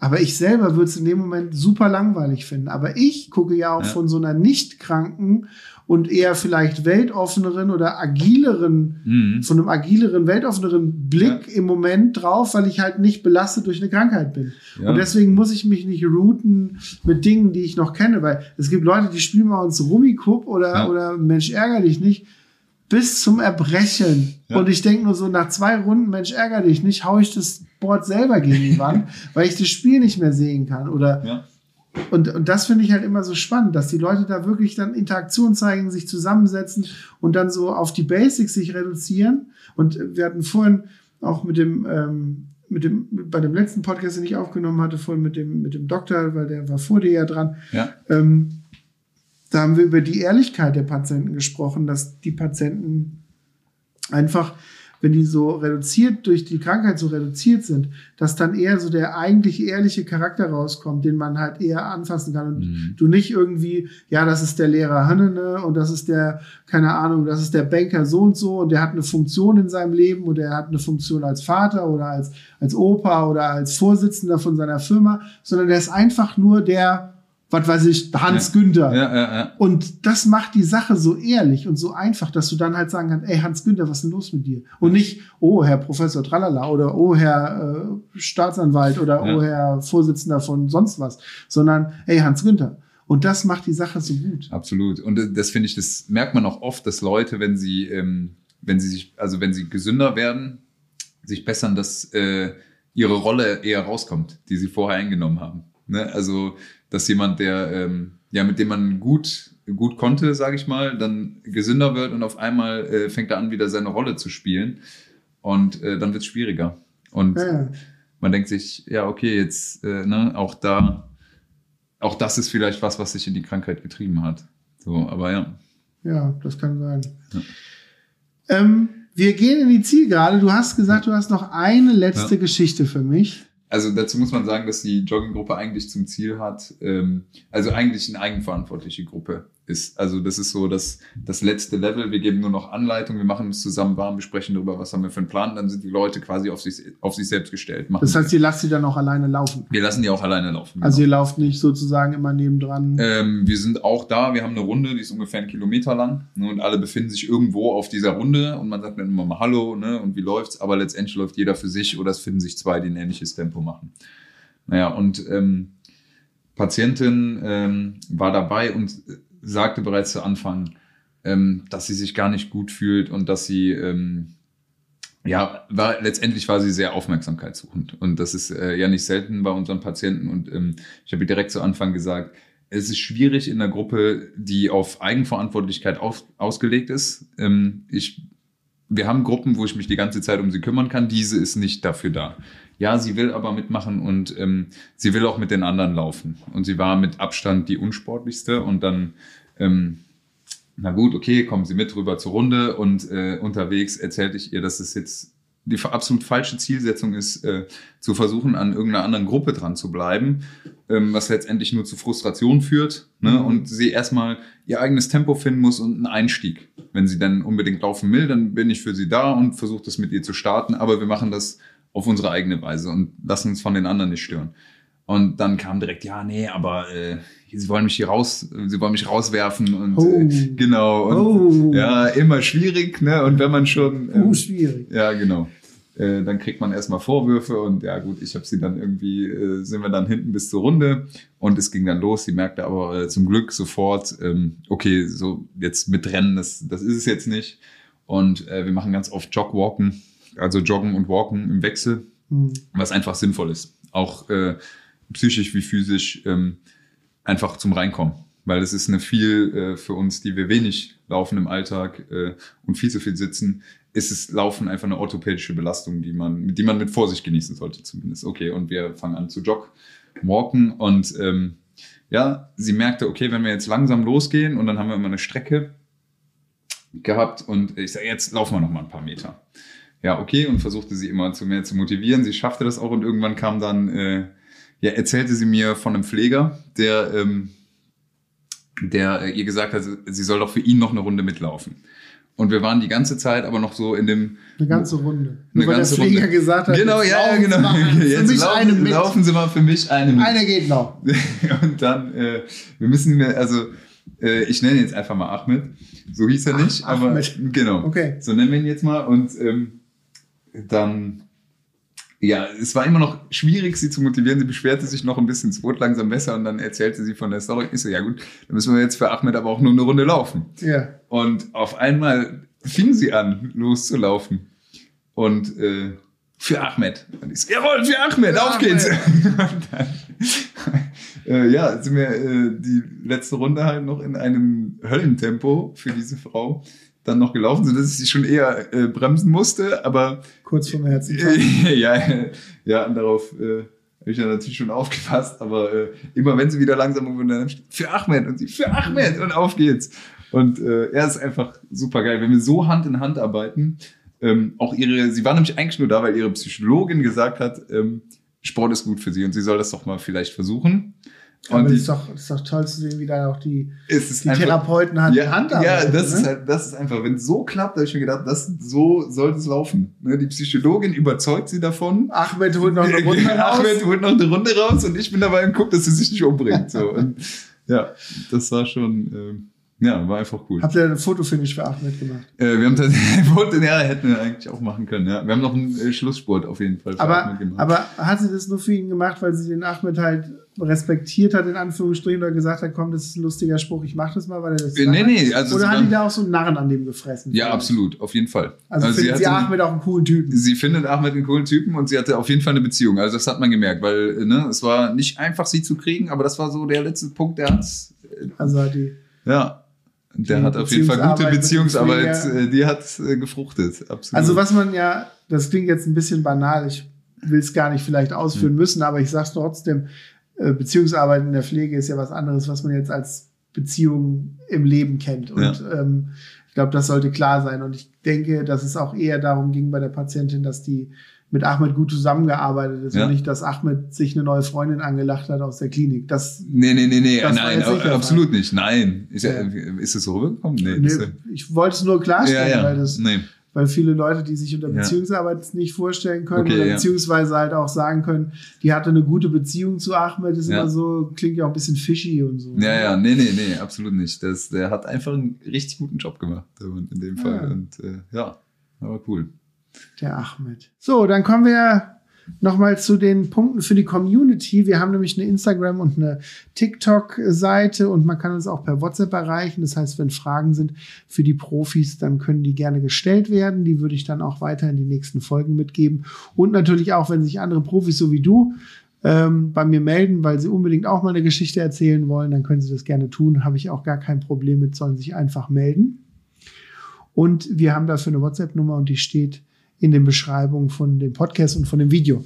aber ich selber würde es in dem Moment super langweilig finden. Aber ich gucke ja auch Ja. von so einer nicht kranken und eher vielleicht weltoffeneren oder agileren mhm. von einem agileren, weltoffeneren Blick im Moment drauf, weil ich halt nicht belastet durch eine Krankheit bin. Ja. Und deswegen muss ich mich nicht routen mit Dingen, die ich noch kenne, weil es gibt Leute, die spielen bei uns Rummikub oder, Ja. oder Mensch ärger dich nicht bis zum Erbrechen. Ja. Und ich denke nur so, nach zwei Runden, Mensch ärger dich nicht, hau ich das Board selber gegen die Wand, weil ich das Spiel nicht mehr sehen kann. Oder ja. und, und das finde ich halt immer so spannend, dass die Leute da wirklich dann Interaktion zeigen, sich zusammensetzen und dann so auf die Basics sich reduzieren. Und wir hatten vorhin auch mit dem, ähm, mit dem, bei dem letzten Podcast, den ich aufgenommen hatte, vorhin mit dem, mit dem Doktor, weil der war vor dir ja dran, ja. ähm, da haben wir über die Ehrlichkeit der Patienten gesprochen, dass die Patienten einfach, wenn die so reduziert, durch die Krankheit so reduziert sind, dass dann eher so der eigentlich ehrliche Charakter rauskommt, den man halt eher anfassen kann und Mhm. du nicht irgendwie, ja, das ist der Lehrer Hannene und das ist der, keine Ahnung, das ist der Banker so und so und der hat eine Funktion in seinem Leben und der hat eine Funktion als Vater oder als, als Opa oder als Vorsitzender von seiner Firma, sondern der ist einfach nur der was weiß ich, Hans Ja. Günther. Ja, ja, ja. Und das macht die Sache so ehrlich und so einfach, dass du dann halt sagen kannst, ey Hans Günther, was ist denn los mit dir? Und nicht, oh Herr Professor Tralala oder oh Herr äh, Staatsanwalt oder Ja. oh Herr Vorsitzender von sonst was, sondern ey Hans Günther. Und das macht die Sache so gut. Absolut. Und das- das finde ich, das merkt man auch oft, dass Leute, wenn sie, ähm, wenn sie sich, also wenn sie gesünder werden, sich bessern, dass äh, ihre Rolle eher rauskommt, die sie vorher eingenommen haben. Ne? Also, dass jemand, der, ähm, ja, mit dem man gut, gut konnte, sage ich mal, dann gesünder wird und auf einmal äh, fängt er an, wieder seine Rolle zu spielen. Und äh, dann wird es schwieriger. Und Ja, man denkt sich, ja, okay, jetzt, äh, ne, auch da, auch das ist vielleicht was, was sich in die Krankheit getrieben hat. So, aber ja. Ja, das kann sein. Ja. Ähm, wir gehen in die Zielgerade. Du hast gesagt, du hast noch eine letzte Ja. Geschichte für mich. Also dazu muss man sagen, dass die Jogginggruppe eigentlich zum Ziel hat, ähm, also eigentlich eine eigenverantwortliche Gruppe ist. Also das ist so das, das letzte Level. Wir geben nur noch Anleitung, wir machen uns zusammen warm, besprechen darüber, was haben wir für einen Plan. Dann sind die Leute quasi auf sich, auf sich selbst gestellt. Machen Das heißt, ihr lasst sie dann auch alleine laufen. wir lassen die auch alleine laufen. Also genau. ihr lauft nicht sozusagen immer nebendran. Ähm, wir sind auch da, wir haben eine Runde, die ist ungefähr einen Kilometer lang ne, und alle befinden sich irgendwo auf dieser Runde und man sagt dann immer mal Hallo ne, und wie läuft's, aber letztendlich läuft jeder für sich oder es finden sich zwei, die ein ähnliches Tempo machen. Naja, und ähm, Patientin ähm, war dabei und äh, sagte bereits zu Anfang, ähm, dass sie sich gar nicht gut fühlt und dass sie ähm, ja, war, letztendlich war sie sehr aufmerksamkeitssuchend. Und das ist äh, ja nicht selten bei unseren Patienten. Und ähm, ich habe direkt zu Anfang gesagt, es ist schwierig in einer Gruppe, die auf Eigenverantwortlichkeit auf, ausgelegt ist. Ähm, ich, wir haben Gruppen, wo ich mich die ganze Zeit um sie kümmern kann. Diese ist nicht dafür da. Ja, sie will aber mitmachen und ähm, sie will auch mit den anderen laufen. Und sie war mit Abstand die unsportlichste. Und dann ähm, na gut, okay, kommen Sie mit rüber zur Runde und äh, unterwegs erzählte ich ihr, dass es jetzt die absolut falsche Zielsetzung ist, äh, zu versuchen, an irgendeiner anderen Gruppe dran zu bleiben, ähm, was letztendlich nur zu Frustration führt ne? Mhm. und sie erstmal ihr eigenes Tempo finden muss und einen Einstieg. Wenn sie dann unbedingt laufen will, dann bin ich für sie da und versuche das mit ihr zu starten, aber wir machen das auf unsere eigene Weise und lassen uns von den anderen nicht stören. Und dann kam direkt, ja, nee, aber äh, sie wollen mich hier raus, sie wollen mich rauswerfen und Oh. äh, genau. Und, Oh. Ja, immer schwierig, ne? Und wenn man schon. ähm, Uh, schwierig. ja, genau. Äh, dann kriegt man erstmal Vorwürfe und ja gut, ich habe sie dann irgendwie, äh, sind wir dann hinten bis zur Runde und es ging dann los. Sie merkte aber äh, zum Glück sofort, ähm, okay, so jetzt mit Rennen, das, das ist es jetzt nicht. Und äh, wir machen ganz oft Jogwalken, also Joggen und Walken im Wechsel Hm. was einfach sinnvoll ist. Auch äh, psychisch wie physisch ähm, einfach zum Reinkommen. Weil es ist eine viel äh, für uns, die wir wenig laufen im Alltag äh, und viel zu viel sitzen, ist es Laufen einfach eine orthopädische Belastung, die man, die man mit Vorsicht genießen sollte zumindest. Okay, und wir fangen an zu joggen, walken und ähm, ja, sie merkte, okay, wenn wir jetzt langsam losgehen und dann haben wir immer eine Strecke gehabt und ich sage, jetzt laufen wir noch mal ein paar Meter ja, okay, und versuchte sie immer zu mehr zu motivieren. Sie schaffte das auch und irgendwann kam dann, äh, ja, erzählte sie mir von einem Pfleger, der, ähm, der äh, ihr gesagt hat, sie soll doch für ihn noch eine Runde mitlaufen. Und wir waren die ganze Zeit aber noch so in dem. Eine ganze Runde. Eine Nur weil ganze der Pfleger Runde. gesagt hat, Genau, ja, ja, genau. Jetzt eine laufen, mit. laufen Sie mal für mich eine mit. Eine geht noch. Und dann, äh, wir müssen mir, also, äh, ich nenne ihn jetzt einfach mal Ahmed. So hieß er nicht, Ach, aber Ahmed. genau. Okay. So nennen wir ihn jetzt mal. Und ähm, dann, ja, es war immer noch schwierig, sie zu motivieren. Sie beschwerte sich noch ein bisschen, es wurde langsam besser und dann erzählte sie von der Story. Ich so, ja gut, dann müssen wir jetzt für Ahmed aber auch nur eine Runde laufen. Ja. Und auf einmal fing sie an, loszulaufen. Und äh, für Ahmed. Und ich so, jawohl, für Ahmed, Für auf Ahmed. geht's. Dann, äh, ja, sind wir äh, die letzte Runde halt noch in einem Höllentempo für diese Frau dann noch gelaufen, sodass ich sie schon eher äh, bremsen musste, aber Kurz vom Herzinfarkt. ja, ja, und darauf äh, habe ich ja natürlich schon aufgepasst, aber äh, immer wenn sie wieder langsam wurde, dann für Ahmed und sie für Ahmed und auf geht's. Und äh, er ist einfach super geil. Wenn wir so Hand in Hand arbeiten, ähm, auch ihre, sie war nämlich eigentlich nur da, weil ihre Psychologin gesagt hat, ähm, Sport ist gut für sie und sie soll das doch mal vielleicht versuchen. Aber Und das die- ist, doch, das ist doch toll zu sehen, wie da auch die, Es die einfach- Therapeuten Hand in ja, Hand ja, arbeiten, das ne? ist halt, das ist einfach, wenn es so klappt, da habe ich mir gedacht, das, so sollte es laufen. Ne, Die Psychologin überzeugt sie davon. Ahmed holt noch eine Runde raus. Ahmed holt noch eine Runde raus und ich bin dabei und gucke, dass sie sich nicht umbringt. So. Und, ja, das war schon, ähm, ja, war einfach cool. Habt ihr ein Fotofinish für Ahmed gemacht? Äh, wir haben tatsächlich, ja, hätten wir eigentlich auch machen können. Ja. Wir haben noch einen äh, Schlusssport auf jeden Fall für Aber, Ahmed gemacht. aber hat sie das nur für ihn gemacht, weil sie den Ahmed halt respektiert hat, in Anführungsstrichen, oder gesagt hat, komm, das ist ein lustiger Spruch, ich mach das mal, weil er das Äh, nee, nee, also Oder sie hat die da auch so einen Narren an dem gefressen? ja, absolut, auf jeden Fall. Also, findet sie hatte- Ahmed auch einen coolen Typen. Sie findet Ahmed einen coolen Typen und sie hatte auf jeden Fall eine Beziehung. Also das hat man gemerkt, weil äh, ne, es war nicht einfach, sie zu kriegen, aber das war so der letzte Punkt, der hat's. äh, Also hat die, Ja, der hat auf jeden Fall gute Beziehungsarbeit äh, die hat äh, gefruchtet. Absolut. also was man ja, das klingt jetzt ein bisschen banal, ich will es gar nicht vielleicht ausführen Hm. müssen, aber ich sag's trotzdem, äh, Beziehungsarbeit in der Pflege ist ja was anderes, was man jetzt als Beziehung im Leben kennt. Und ähm, ich glaube, das sollte klar sein. Und ich denke, dass es auch eher darum ging bei der Patientin, dass die mit Ahmed gut zusammengearbeitet ist Ja. und nicht, dass Ahmed sich eine neue Freundin angelacht hat aus der Klinik. Das Nee, nee, nee, nee, Das nein, absolut nicht. Nein. Ist, ja. Ist es so rübergekommen? Nee. nee, ja- ich wollte es nur klarstellen, ja. weil das nee. weil viele Leute, die sich unter. Beziehungsarbeit nicht vorstellen können Okay, oder beziehungsweise halt auch sagen können, die hatte eine gute Beziehung zu Ahmed, ist immer so, klingt ja auch ein bisschen fishy und so. Ja, ja, nee, nee, nee, absolut nicht. Das, der hat einfach einen richtig guten Job gemacht in dem Fall. Und äh, ja, aber cool. Der Ahmed. So, dann kommen wir nochmal zu den Punkten für die Community. Wir haben nämlich eine Instagram und eine TikTok-Seite und man kann uns auch per WhatsApp erreichen. Das heißt, wenn Fragen sind für die Profis, dann können die gerne gestellt werden. Die würde ich dann auch weiter in die nächsten Folgen mitgeben. Und natürlich auch, wenn sich andere Profis so wie du ähm, bei mir melden, weil sie unbedingt auch mal eine Geschichte erzählen wollen, dann können sie das gerne tun. Habe ich auch gar kein Problem mit, sollen sich einfach melden. Und wir haben dafür eine WhatsApp-Nummer und die steht in den Beschreibungen von dem Podcast und von dem Video.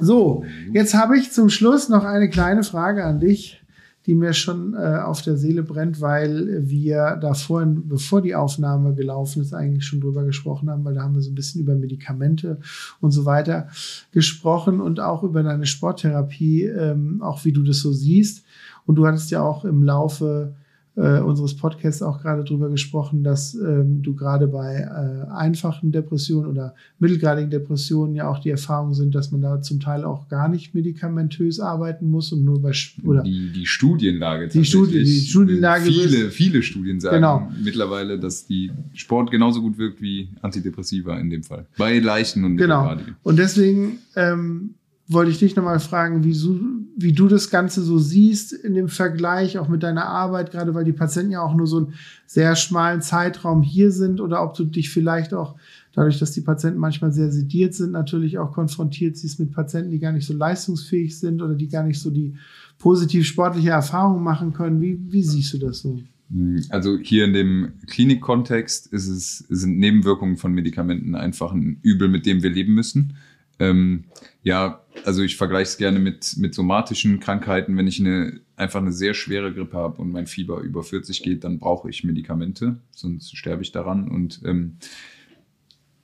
So, jetzt habe ich zum Schluss noch eine kleine Frage an dich, die mir schon äh, auf der Seele brennt, weil wir da vorhin, bevor die Aufnahme gelaufen ist, eigentlich schon drüber gesprochen haben, weil da haben wir so ein bisschen über Medikamente und so weiter gesprochen und auch über deine Sporttherapie, ähm, auch wie du das so siehst. Und du hattest ja auch im Laufe äh, unseres Podcasts auch gerade drüber gesprochen, dass ähm, du gerade bei äh, einfachen Depressionen oder mittelgradigen Depressionen ja auch die Erfahrung sind, dass man da zum Teil auch gar nicht medikamentös arbeiten muss und nur bei oder die, die Studienlage Die Studie- die Studienlage Viele, ist- viele Studien sagen Genau. mittlerweile, dass die Sport genauso gut wirkt wie Antidepressiva in dem Fall. Bei leichten und Genau. mittelgradigen. Und deswegen ähm, wollte ich dich nochmal fragen, wie, so, wie du das Ganze so siehst in dem Vergleich, auch mit deiner Arbeit, gerade weil die Patienten ja auch nur so einen sehr schmalen Zeitraum hier sind oder ob du dich vielleicht auch dadurch, dass die Patienten manchmal sehr sediert sind, natürlich auch konfrontiert siehst mit Patienten, die gar nicht so leistungsfähig sind oder die gar nicht so die positiv sportliche Erfahrung machen können. Wie, wie siehst du das so? Also hier in dem Klinikkontext ist es, sind Nebenwirkungen von Medikamenten einfach ein Übel, mit dem wir leben müssen. Ähm, ja, also ich vergleiche es gerne mit, mit somatischen Krankheiten. Wenn ich eine, einfach eine sehr schwere Grippe habe und mein Fieber über 40 geht, dann brauche ich Medikamente, sonst sterbe ich daran und ähm,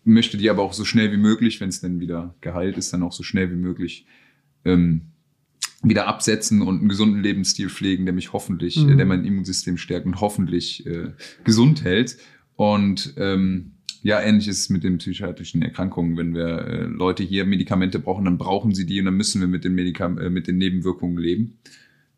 möchte die aber auch so schnell wie möglich, wenn es denn wieder geheilt ist, dann auch so schnell wie möglich ähm, wieder absetzen und einen gesunden Lebensstil pflegen, der mich hoffentlich, Mhm. äh, der mein Immunsystem stärkt und hoffentlich äh, gesund hält. Und ähm, ja, ähnlich ist es mit den psychiatrischen Erkrankungen. Wenn wir äh, Leute hier Medikamente brauchen, dann brauchen sie die und dann müssen wir mit den, Medikam äh, mit den Nebenwirkungen leben.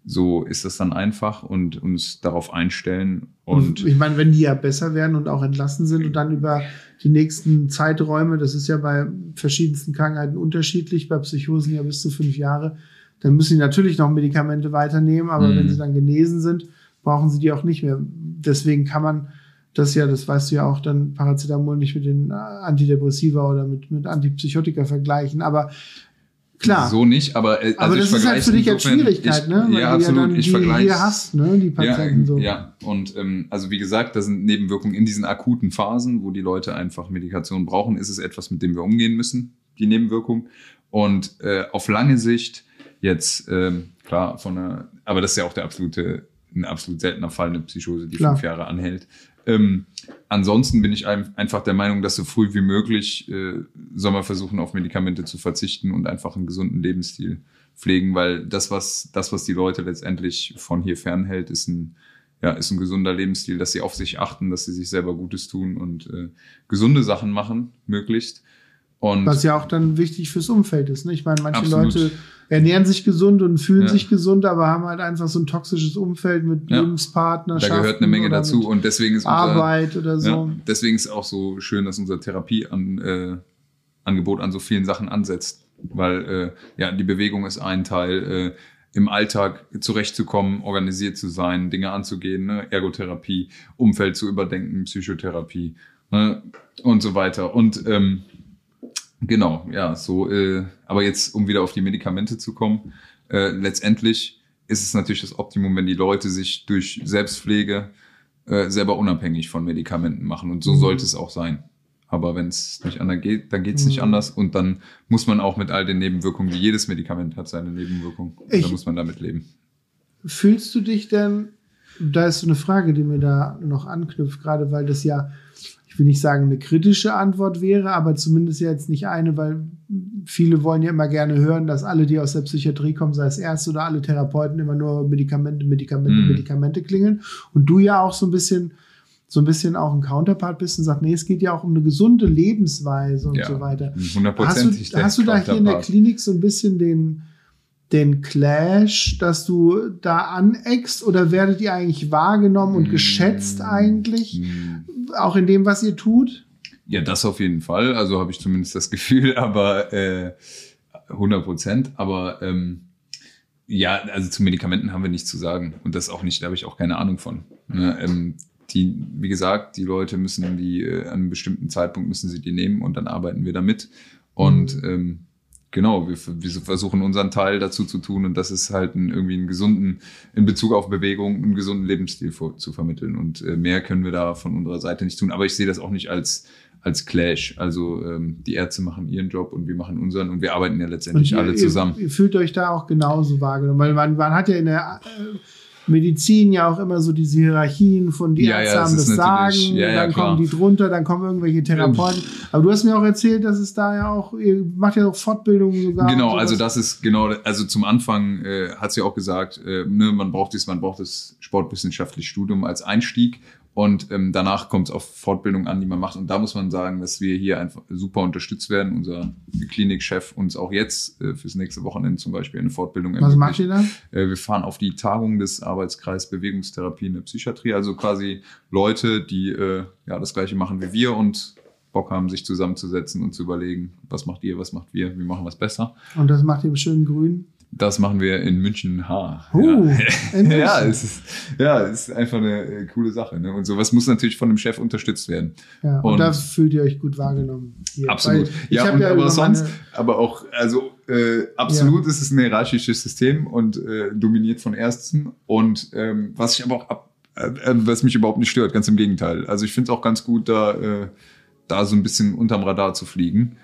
So ist das dann einfach und uns darauf einstellen. Und ich meine, wenn die ja besser werden und auch entlassen sind und dann über die nächsten Zeiträume, das ist ja bei verschiedensten Krankheiten unterschiedlich, bei Psychosen ja bis zu fünf Jahre, dann müssen sie natürlich noch Medikamente weiternehmen, aber Mhm. wenn sie dann genesen sind, brauchen sie die auch nicht mehr. Deswegen kann man das ja, das weißt du ja auch, dann Paracetamol nicht mit den äh, Antidepressiva oder mit, mit Antipsychotika vergleichen. Aber klar, so nicht, aber, äh, aber also das ich ist halt für dich insofern- Schwierigkeit, ich, ne? Weil ja, du absolut. ja dann ich die vergleiche hier hast, ne? Die Patienten ja, so. Ja, und ähm, also wie gesagt, das sind Nebenwirkungen in diesen akuten Phasen, wo die Leute einfach Medikation brauchen, ist es etwas, mit dem wir umgehen müssen, die Nebenwirkung. Und äh, auf lange Sicht jetzt, ähm, klar, von einer, aber das ist ja auch der absolute, ein absolut seltener Fall, eine Psychose, die Klar. fünf Jahre anhält. Ähm, ansonsten bin ich ein, einfach der Meinung, dass so früh wie möglich äh, soll man versuchen, auf Medikamente zu verzichten und einfach einen gesunden Lebensstil pflegen, weil das, was, das, was die Leute letztendlich von hier fernhält, ist ein, ja, ist ein gesunder Lebensstil, dass sie auf sich achten, dass sie sich selber Gutes tun und äh, gesunde Sachen machen, möglichst. Und Was ja auch dann wichtig fürs Umfeld ist. Ne? Ich meine, manche Absolut. Leute ernähren sich gesund und fühlen Ja. sich gesund, aber haben halt einfach so ein toxisches Umfeld mit Ja. Lebenspartner. da gehört eine Menge dazu und deswegen ist unser, Arbeit oder so. Ja, deswegen ist auch so schön, dass unser Therapieangebot äh, an so vielen Sachen ansetzt. Weil äh, ja, die Bewegung ist ein Teil, äh, im Alltag zurechtzukommen, organisiert zu sein, Dinge anzugehen, ne? Ergotherapie, Umfeld zu überdenken, Psychotherapie ne? und so weiter. Und ähm, genau, ja, so, äh, aber jetzt, um wieder auf die Medikamente zu kommen, äh, letztendlich ist es natürlich das Optimum, wenn die Leute sich durch Selbstpflege äh, selber unabhängig von Medikamenten machen. Und so Mhm. sollte es auch sein. Aber wenn es nicht anders geht, dann geht es nicht Mhm. anders. Und dann muss man auch mit all den Nebenwirkungen, wie jedes Medikament hat seine Nebenwirkungen. Da muss man damit leben. Fühlst du dich denn, da ist so eine Frage, die mir da noch anknüpft, gerade weil das ja, ich will nicht sagen, eine kritische Antwort wäre, aber zumindest jetzt nicht eine, weil viele wollen ja immer gerne hören, dass alle, die aus der Psychiatrie kommen, sei es Ärzte oder alle Therapeuten, immer nur Medikamente, Medikamente, Mhm. Medikamente klingeln. Und du ja auch so ein bisschen so ein bisschen auch ein Counterpart bist und sagst, nee, es geht ja auch um eine gesunde Lebensweise und Ja, so weiter. Hast Hundertprozentig. du, hast du da hier in der Klinik so ein bisschen den, den Clash, dass du da aneckst oder werdet ihr eigentlich wahrgenommen und Mm. geschätzt eigentlich, Mm. auch in dem, was ihr tut? Ja, das auf jeden Fall. Also habe ich zumindest das Gefühl, aber äh, 100 Prozent. Aber ähm, ja, also zu Medikamenten haben wir nichts zu sagen. Und das auch nicht, da habe ich auch keine Ahnung von. Ne? Ähm, die, wie gesagt, die Leute müssen die äh, an einem bestimmten Zeitpunkt müssen sie die nehmen und dann arbeiten wir damit. Und ähm, genau, wir, wir versuchen unseren Teil dazu zu tun und das ist halt ein, irgendwie einen gesunden, in Bezug auf Bewegung, einen gesunden Lebensstil vor, zu vermitteln. Und äh, mehr können wir da von unserer Seite nicht tun. Aber ich sehe das auch nicht als als Clash. Also ähm, die Ärzte machen ihren Job und wir machen unseren und wir arbeiten ja letztendlich ihr, alle zusammen. Ihr, ihr fühlt euch da auch genauso wahrgenommen, weil man, man hat ja in der äh, Medizin ja auch immer so diese Hierarchien von die Ja, ja, Ärzte das haben das Sagen, ja, ja, dann kommen die drunter, dann kommen irgendwelche Therapeuten. Aber du hast mir auch erzählt, dass es da ja auch, ihr macht ja auch Fortbildungen sogar. Genau, also das ist genau, also zum Anfang äh, hat sie auch gesagt, äh, ne, man braucht das, man braucht das sportwissenschaftliche Studium als Einstieg und ähm, danach kommt es auf Fortbildung an, die man macht. Und da muss man sagen, dass wir hier einfach super unterstützt werden. Unser Klinikchef uns auch jetzt äh, fürs nächste Wochenende zum Beispiel eine Fortbildung Was macht ihr da? Äh, Wir fahren auf die Tagung des Arbeitskreis Bewegungstherapie in der Psychiatrie, also quasi Leute, die äh, ja das gleiche machen wie wir und Bock haben, sich zusammenzusetzen und zu überlegen, was macht ihr, was macht wir, wie machen wir es besser. Und das macht ihr im schönen Grün. Das machen wir in München H. Uh, ja. in ja, München. es ist, ja, es ist einfach eine äh, coole Sache. Ne? Und sowas muss natürlich von dem Chef unterstützt werden. Ja, und, Und- da fühlt ihr euch gut wahrgenommen. Hier. Absolut. Weil Ich Ja, habe und ja aber sonst, aber auch, also äh, absolut ist es ein hierarchisches System und äh, dominiert von Ärzten. Und ähm, was ich aber auch ab, äh, äh, was mich überhaupt nicht stört, ganz im Gegenteil. Also ich finde es auch ganz gut, da, äh, da so ein bisschen unterm Radar zu fliegen.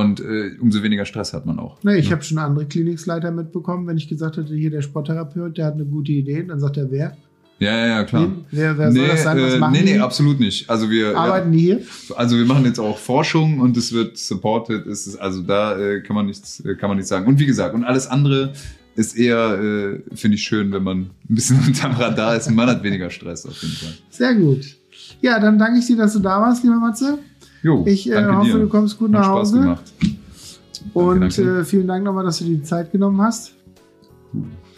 Und äh, umso weniger Stress hat man auch. ne, ich Ja. habe schon andere Klinikleiter mitbekommen, wenn ich gesagt hatte, hier der Sporttherapeut, der hat eine gute Idee, dann sagt er, wer? Ja, ja, ja, klar. Wen? Wer, wer soll das sein? Was äh, machen nee, die? nee, absolut nicht. Also wir ja, Arbeiten die hier? Also wir machen jetzt auch Forschung und es wird supported. Es ist, also da äh, kann man nichts, äh, kann man nichts sagen. Und wie gesagt, und alles andere ist eher, äh, finde ich schön, wenn man ein bisschen unterm Radar ist man hat weniger Stress auf jeden Fall. Sehr gut. Ja, dann danke ich dir, dass du da warst, lieber Matze. Jo, Ich äh, danke hoffe, dir. du kommst gut Hat nach Spaß Hause. gemacht. Und danke. Äh, vielen Dank nochmal, dass du dir die Zeit genommen hast.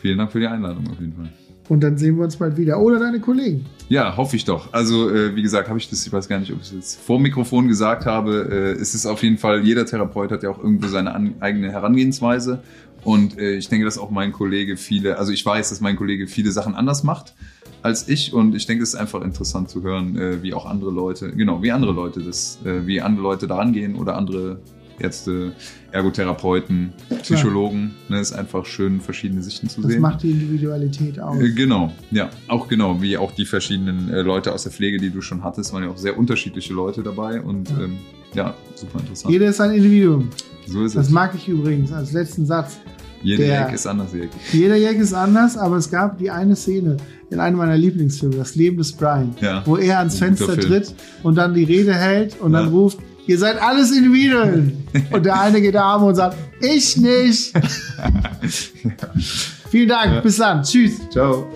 Vielen Dank für die Einladung auf jeden Fall. Und dann sehen wir uns bald wieder. Oder deine Kollegen. Ja, hoffe ich doch. Also, äh, wie gesagt, habe ich das, ich weiß gar nicht, ob ich es jetzt vor dem Mikrofon gesagt habe. Äh, es ist auf jeden Fall, jeder Therapeut hat ja auch irgendwo seine an, eigene Herangehensweise. Und äh, ich denke, dass auch mein Kollege viele, also ich weiß, dass mein Kollege viele Sachen anders macht als ich. Und ich denke, es ist einfach interessant zu hören, äh, wie auch andere Leute, genau, wie andere Leute das, äh, wie andere Leute daran gehen oder andere Ärzte, Ergotherapeuten, Psychologen. Ne, ist einfach schön, verschiedene Sichten zu Das sehen. macht die Individualität aus. Äh, Genau, ja, auch genau, wie auch die verschiedenen äh, Leute aus der Pflege, die du schon hattest, waren ja auch sehr unterschiedliche Leute dabei und Ja. ähm, ja, super interessant. Jeder ist ein Individuum. so ist Das es. mag ich übrigens als letzten Satz. Jede der- Ecke ist anders. Ecke. Jeder Jack ist anders, aber es gab die eine Szene in einem meiner Lieblingsfilme, Das Leben des Brian, Ja. wo er ans Fenster tritt und dann die Rede hält und Ja. dann ruft, Ihr seid alles Individuen. Und der eine geht da und sagt, ich nicht. Vielen Dank. Bis dann. Tschüss. Ciao.